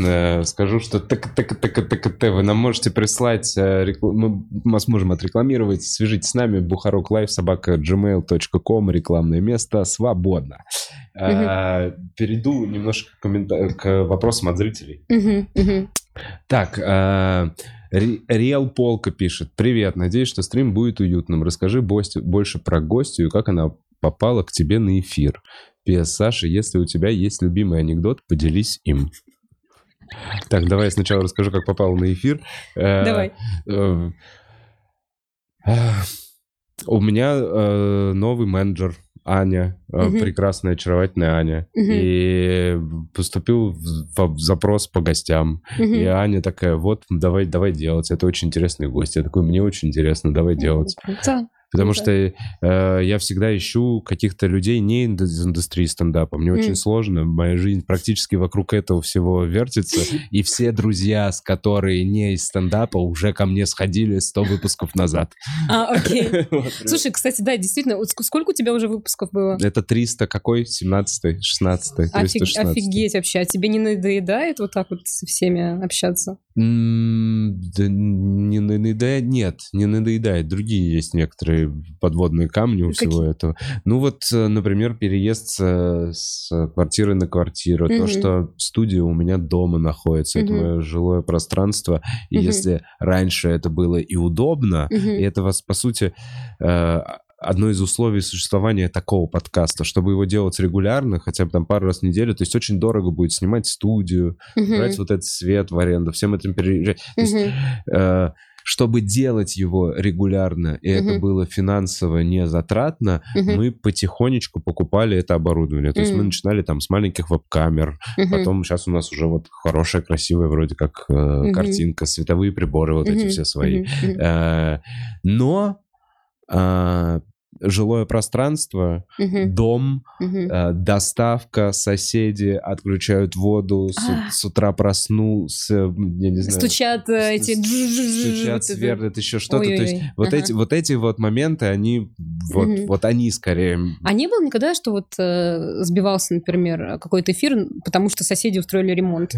Скажу, что так так так так так вы нам можете прислать, э, рекл- мы вас можем отрекламировать. Свяжитесь с нами, Бухарок Лайв, собака gmail.com, рекламное место, свободно. Э, Перейду немножко к, коммента- к вопросам от зрителей. Так, э, Ри- Риэл Полка пишет. Привет, надеюсь, что стрим будет уютным. Расскажи больше про гостью и как она попала к тебе на эфир. Пес, Саша, если у тебя есть любимый анекдот, поделись им. Так, давай я сначала расскажу, как попал на эфир. Э, Давай. э, э, У меня новый менеджер Аня, прекрасная, очаровательная Аня. И поступил в, в запрос по гостям. И Аня такая, вот, давай, давай делать. Это очень интересный гость. Я такой, мне очень интересно, давай делать. Потому что э, я всегда ищу каких-то людей не из индустрии стендапа. Мне очень Мгм. сложно. Моя жизнь практически вокруг этого всего вертится. И все друзья, с которые не из стендапа, уже ко мне сходили 100 выпусков назад. А, окей. Слушай, кстати, да, действительно, сколько у тебя уже выпусков было? Это 300 какой? 17 16 Офиг- 316 Офигеть вообще. А тебе не надоедает вот так вот со всеми общаться? Да не надоедает, нет, не надоедает. Другие есть некоторые подводные камни у Какие? всего этого. Ну вот, э, например, переезд э, с квартиры на квартиру, то, Мгм. что студия у меня дома находится, это Мгм. мое жилое пространство. И Мгм. если раньше это было и удобно, Мгм. и это вас, по сути, э, одно из условий существования такого подкаста, чтобы его делать регулярно, хотя бы там пару раз в неделю, то есть очень дорого будет снимать студию, Мгм. брать вот этот свет в аренду, всем этим переезжать. То есть, э, чтобы делать его регулярно, и это Мгм. было финансово не затратно, Мгм. мы потихонечку покупали это оборудование. То есть мы начинали там с маленьких веб-камер, Мгм. потом сейчас у нас уже вот хорошая, красивая вроде как э, картинка, световые приборы вот эти Мгм. все свои. Мгм. Э, Но а, жилое пространство, Мгм. дом, Мгм. э, доставка, соседи отключают воду, с, А. с утра проснулся, я не знаю. Стучат э, с- эти... стучат, сверлят, еще что-то. То есть вот, Ага. эти, вот эти вот моменты, они, вот, Мгм. вот они скорее... А не было никогда, что вот э, сбивался, например, какой-то эфир, потому что соседи устроили ремонт?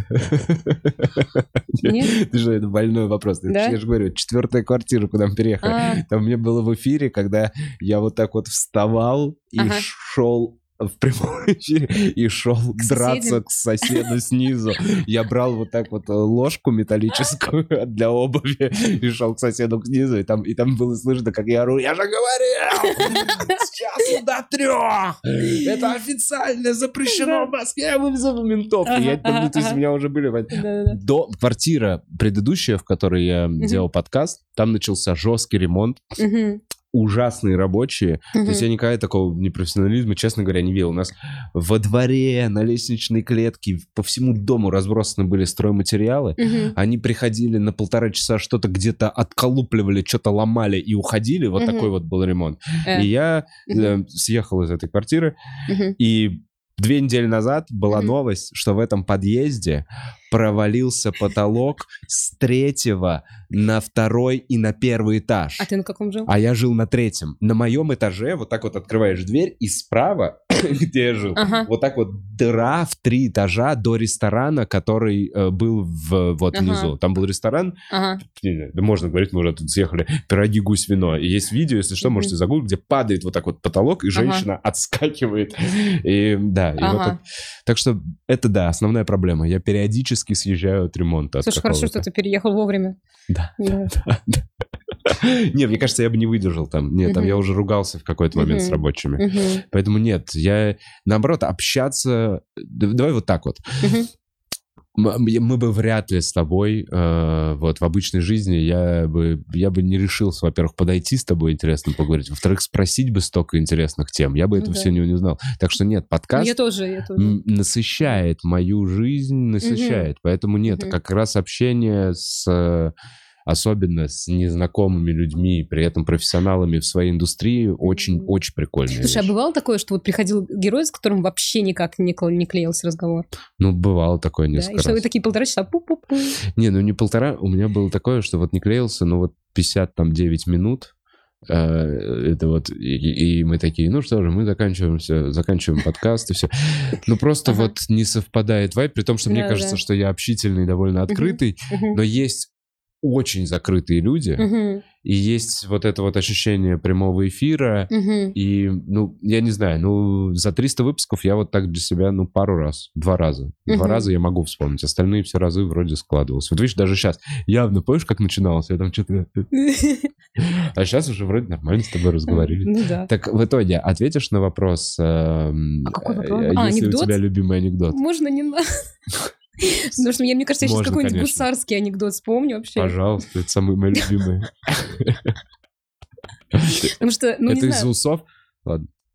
Нет? Ты же, это больной вопрос. Я же говорю, четвертая квартира, куда мы переехали. А, Там мне было в эфире, когда я вот так вот вставал и Ага. шел в прямом эфире и шел драться соседям? к соседу снизу. Я брал вот так вот э, ложку металлическую для обуви и шел к соседу снизу, и там, и там было слышно, как я ору, я же говорил! Сейчас до трех! Это официально запрещено в Москве, я вызову ментов. Я, ну, то есть у меня уже были до квартира предыдущая, в которой я делал подкаст, там начался жесткий ремонт. Ужасные рабочие. То есть я никогда такого непрофессионализма, честно говоря, не видел. У нас во дворе, на лестничной клетке, по всему дому разбросаны были стройматериалы. Мгм. Они приходили на полтора часа, что-то где-то отколупливали, что-то ломали и уходили. Вот Мгм. такой вот был ремонт. Э, И я э, съехал из этой квартиры, Мгм. и две недели назад была Мгм. новость, что в этом подъезде провалился потолок с третьего на второй и на первый этаж. А ты на каком жил? А я жил на третьем. На моем этаже вот так вот открываешь дверь, и справа, где я жил, Ага. вот так вот дыра в три этажа до ресторана, который э, был в, вот Ага. внизу. Там был ресторан, Ага. не знаю, да можно говорить, мы уже тут съехали, пироги, гусь, вино. И есть видео, если что, можете загуглить, где падает вот так вот потолок, и Ага. женщина отскакивает. И да, и вот Ага. это- так что это да, основная проблема. Я периодически съезжаю от ремонта. от Слушай, хорошо, что ты переехал вовремя. Да. Да. Не, мне кажется, я бы не выдержал там. Нет, там я уже ругался в какой-то момент с рабочими. Поэтому нет, я наоборот общаться. Давай вот так вот. Мы бы вряд ли с тобой э, вот в обычной жизни я бы я бы не решился, во-первых, подойти с тобой интересно поговорить, во-вторых, спросить бы столько интересных тем. Я бы Ну этого да. все не узнал. Так что нет, Ну, подкаст Я тоже, я тоже. насыщает мою жизнь, насыщает. Поэтому нет, Мгм. как раз общение с э, особенно с незнакомыми людьми, при этом профессионалами в своей индустрии, очень-очень прикольная Слушай, а вещь. бывало такое, что вот приходил герой, с которым вообще никак не, кл- не клеился разговор? Ну, бывало такое Да? И несколько что вы раз. такие полтора часа пу-пу-пу. Не, ну не полтора, у меня было такое, что вот не клеился, ну вот 59 минут, э, это вот, и, и мы такие, ну что же, мы заканчиваем все, заканчиваем подкаст и все. Ну просто Ага. вот не совпадает вайб, при том, что мне Да, кажется, да. что я общительный, довольно открытый, но есть очень закрытые люди, Мгм. и есть вот это вот ощущение прямого эфира, Мгм. и, ну, я не знаю, ну, за 300 выпусков я вот так для себя, ну, пару раз, два раза. Два Мгм. раза я могу вспомнить, остальные все разы вроде складывалось. Вот видишь, даже сейчас, явно, помнишь, как начиналось? Я там что-то... А сейчас уже вроде нормально с тобой разговорили. Ну да. Так в итоге ответишь на вопрос, эм, А какой э, вопрос? А, есть ли у тебя любимый анекдот? Можно не надо. Потому что я, мне кажется, я сейчас какой-нибудь гусарский анекдот вспомню вообще. Пожалуйста, это самый мой любимый. Потому что, ну Это из усов?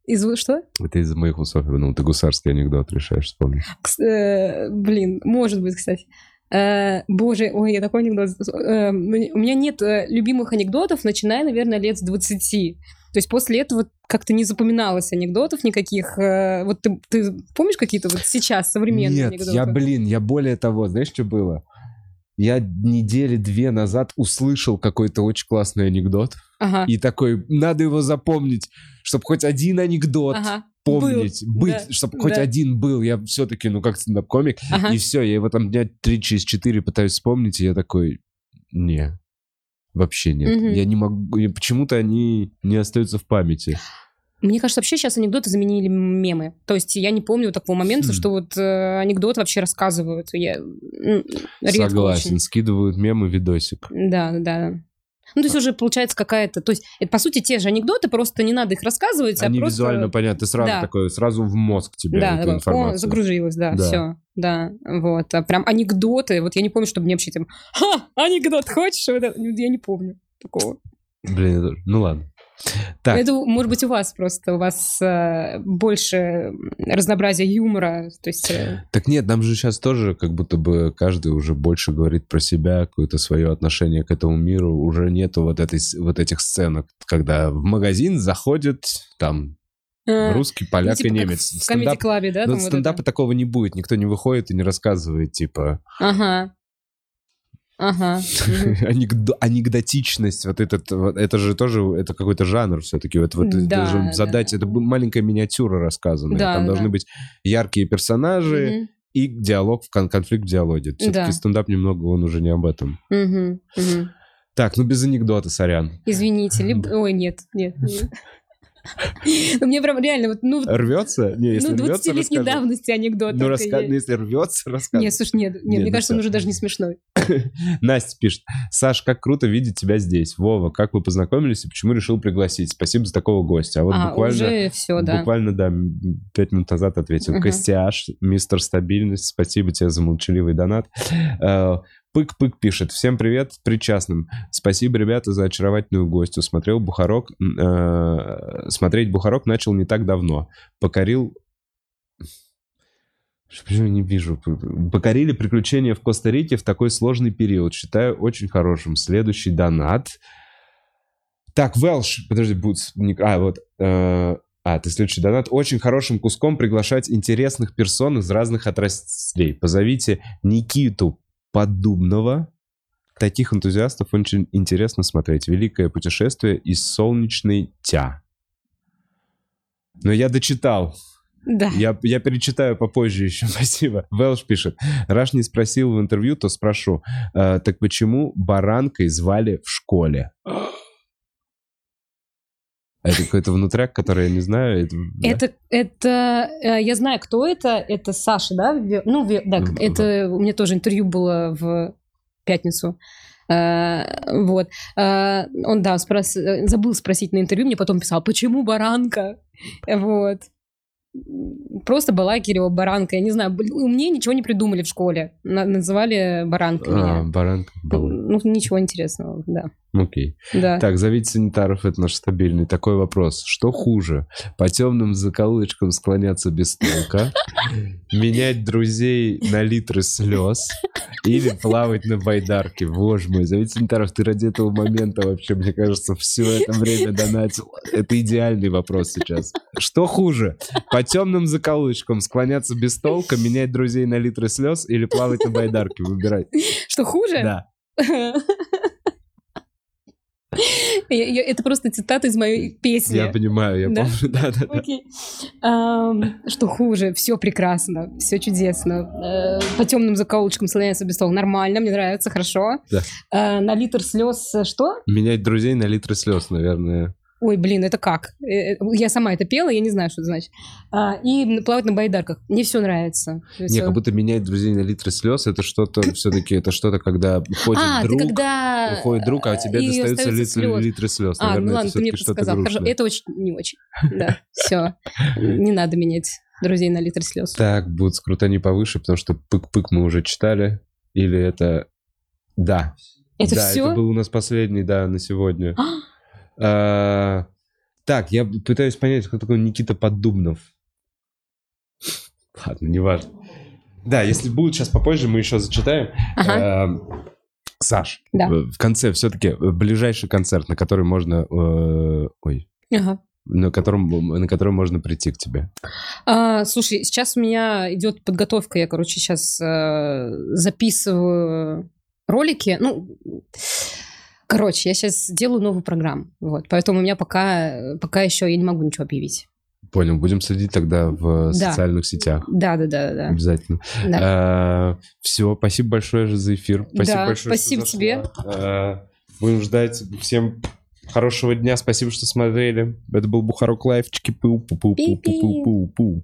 из что? Это из моих усов. Ну, ты гусарский анекдот решаешь вспомнить. Э, Блин, может быть, кстати. Э, Боже, ой, я такой анекдот. Э, мне- У меня нет любимых анекдотов, начиная, наверное, лет с 20. То есть после этого как-то не запоминалось анекдотов никаких. Э, Вот ты, ты помнишь какие-то вот сейчас современные Нет, анекдоты? я, блин, я более того, знаешь, что было? Я недели две назад услышал какой-то очень классный анекдот Ага. и такой, надо его запомнить, чтобы хоть один анекдот Ага. помнить, Был, быть, да, чтобы хоть да. один был. Я все-таки, ну, как стендап-комик, Ага. и все, я его там дня три через четыре пытаюсь вспомнить, и я такой, не, вообще нет. Мгм. Я не могу, почему-то они не остаются в памяти. Мне кажется, вообще сейчас анекдоты заменили мемы. То есть я не помню такого момента, Хм. что вот э, анекдот вообще рассказывают. Я редко Согласен, очень. скидывают мемы, видосик. Да, да, да. Ну, то есть уже получается какая-то... То есть это, по сути, те же анекдоты, просто не надо их рассказывать, Они а просто... визуально понятны. Ты сразу Да. такой, сразу в мозг тебе Да, эту о, информацию. загружилась, да, Да. все, да, вот. А прям анекдоты, вот я не помню, чтобы мне вообще там, ха, анекдот хочешь? Вот это, я не помню такого. Блин, ну ладно. Так, Это, может быть, у вас просто, у вас э, больше разнообразия юмора, то есть... э, так нет, нам же сейчас тоже как будто бы каждый уже больше говорит про себя, какое-то свое отношение к этому миру. Уже нету вот, этой, вот этих сценок, когда в магазин заходит там э, русский, ну, поляк типа и немец. В Стендап- Club, да? ну, там вот стендапа это? такого не будет. Никто не выходит и не рассказывает, типа, Ага. Ага. анекдотичность, вот этот, вот это же тоже, это какой-то жанр все-таки. Вот, вот Да, задать, это маленькая миниатюра рассказанная. Да, Там да, должны быть яркие персонажи и диалог, конфликт в диалоге. Все-таки Да. стендап немного, он уже не об этом. Так, ну без анекдота, сорян. Извините, либо... Ой, нет, нет, нет. Ну, мне прям реально, вот, ну, Рвется? Не, если ну рвется, 20-летней расскажи. давности анекдот. Ну, раска- есть. ну, если рвется, рассказывай. Нет, слушай, нет, нет, Не, мне ну кажется, он всё. уже даже не смешной. Настя пишет. Саш, как круто видеть тебя здесь. Вова, как вы познакомились и почему решил пригласить? Спасибо за такого гостя. А вот а, буквально... уже все, да. Буквально, да, пять минут назад ответил. Ага. Костяш, мистер стабильность, спасибо тебе за молчаливый донат. Пык-пык пишет. Всем привет, причастным. Спасибо, ребята, за очаровательную гостью. Смотрел Бухарок. э, Смотреть Бухарок начал не так давно. Покорил... Почему не вижу? Покорили приключения в Коста-Рике в такой сложный период. Считаю очень хорошим. Следующий донат. Так, Велш, подожди, Бутс, а, вот, э, а, ты следующий донат. Очень хорошим куском приглашать интересных персон из разных отраслей. Позовите Никиту Поддубного. Таких энтузиастов очень интересно смотреть. Великое путешествие из солнечной Тя. Но я дочитал. Да. Я, я перечитаю попозже еще, спасибо. Велш пишет. Раш не спросил в интервью, то спрошу. «Э, так почему баранкой звали в школе? Это какой-то внутряк, который я не знаю. это- да? Это, это, э, я знаю, кто это. Это Саша, да? Ну, Ве- да, это у меня тоже интервью было в пятницу. Э, Вот. Э, Он, да, спрос- забыл спросить на интервью, мне потом писал, почему баранка? Вот. Просто Балакирева баранка. Я не знаю, мне ничего не придумали в школе. На- Называли баранкой А, меня. баранка. была. Ну, ничего интересного, да. Окей. Да. Так, зовите санитаров, это наш стабильный. Такой вопрос. Что хуже? По темным закоулочкам склоняться без толка? Менять друзей на литры слез? Или плавать на байдарке? Боже мой, зовите санитаров. Ты ради этого момента вообще, мне кажется, все это время донатил. Это идеальный вопрос сейчас. Что хуже? По темным закоулочкам склоняться без толка, менять друзей на литры слез или плавать на байдарке? Выбирай. Что хуже? Да. Я- я- Это просто цитата из моей песни. Я понимаю, я Да? помню. Да, да, да. Окей. Ам, Что хуже? Все прекрасно, все чудесно. Э, По темным закоулочкам слоняется без толку. Нормально, мне нравится, хорошо. Да. Э, На литр слез э, что? Менять друзей на литры слез, наверное. Ой, блин, это как? Э, Я сама это пела, я не знаю, что это значит. А, И плавать на байдарках. Мне все нравится. Не, Всё. как будто менять друзей на литры слез, это что-то, все-таки, это что-то, когда уходит А, друг, когда... уходит друг, а тебе достаются остаются литры, литры слез. А, Наверное, ну ладно, ты мне подсказал. Хорошо, это очень не очень. Да, все. Не надо менять друзей на литр слез. Так, будет скрутани повыше, потому что пык-пык мы уже читали. Или это... Да. Это да, все? это был у нас последний, да, на сегодня. А, Так, я пытаюсь понять, кто такой Никита Поддубнов. Ладно, неважно. Да, если будет сейчас попозже, мы еще зачитаем. Ага. Эм, Саш, Да. э, в конце все-таки ближайший концерт, на который можно... э, Ой, Ага. на котором, на который можно прийти к тебе. А, слушай, сейчас у меня идет подготовка. Я, короче, сейчас э, записываю ролики. Ну, короче, я сейчас делаю новую программу. Вот, поэтому у меня пока, пока еще я не могу ничего объявить. Понял, будем следить тогда в Да. социальных сетях. Да, да, да, да. Обязательно. да. все, спасибо большое за эфир. Спасибо Да, большое, что спасибо зашла. тебе. Э, будем ждать. Всем хорошего дня. Спасибо, что смотрели. Это был Бухарок Лайв. Чики-пу-пу-пу-пу-пу-пу-пу.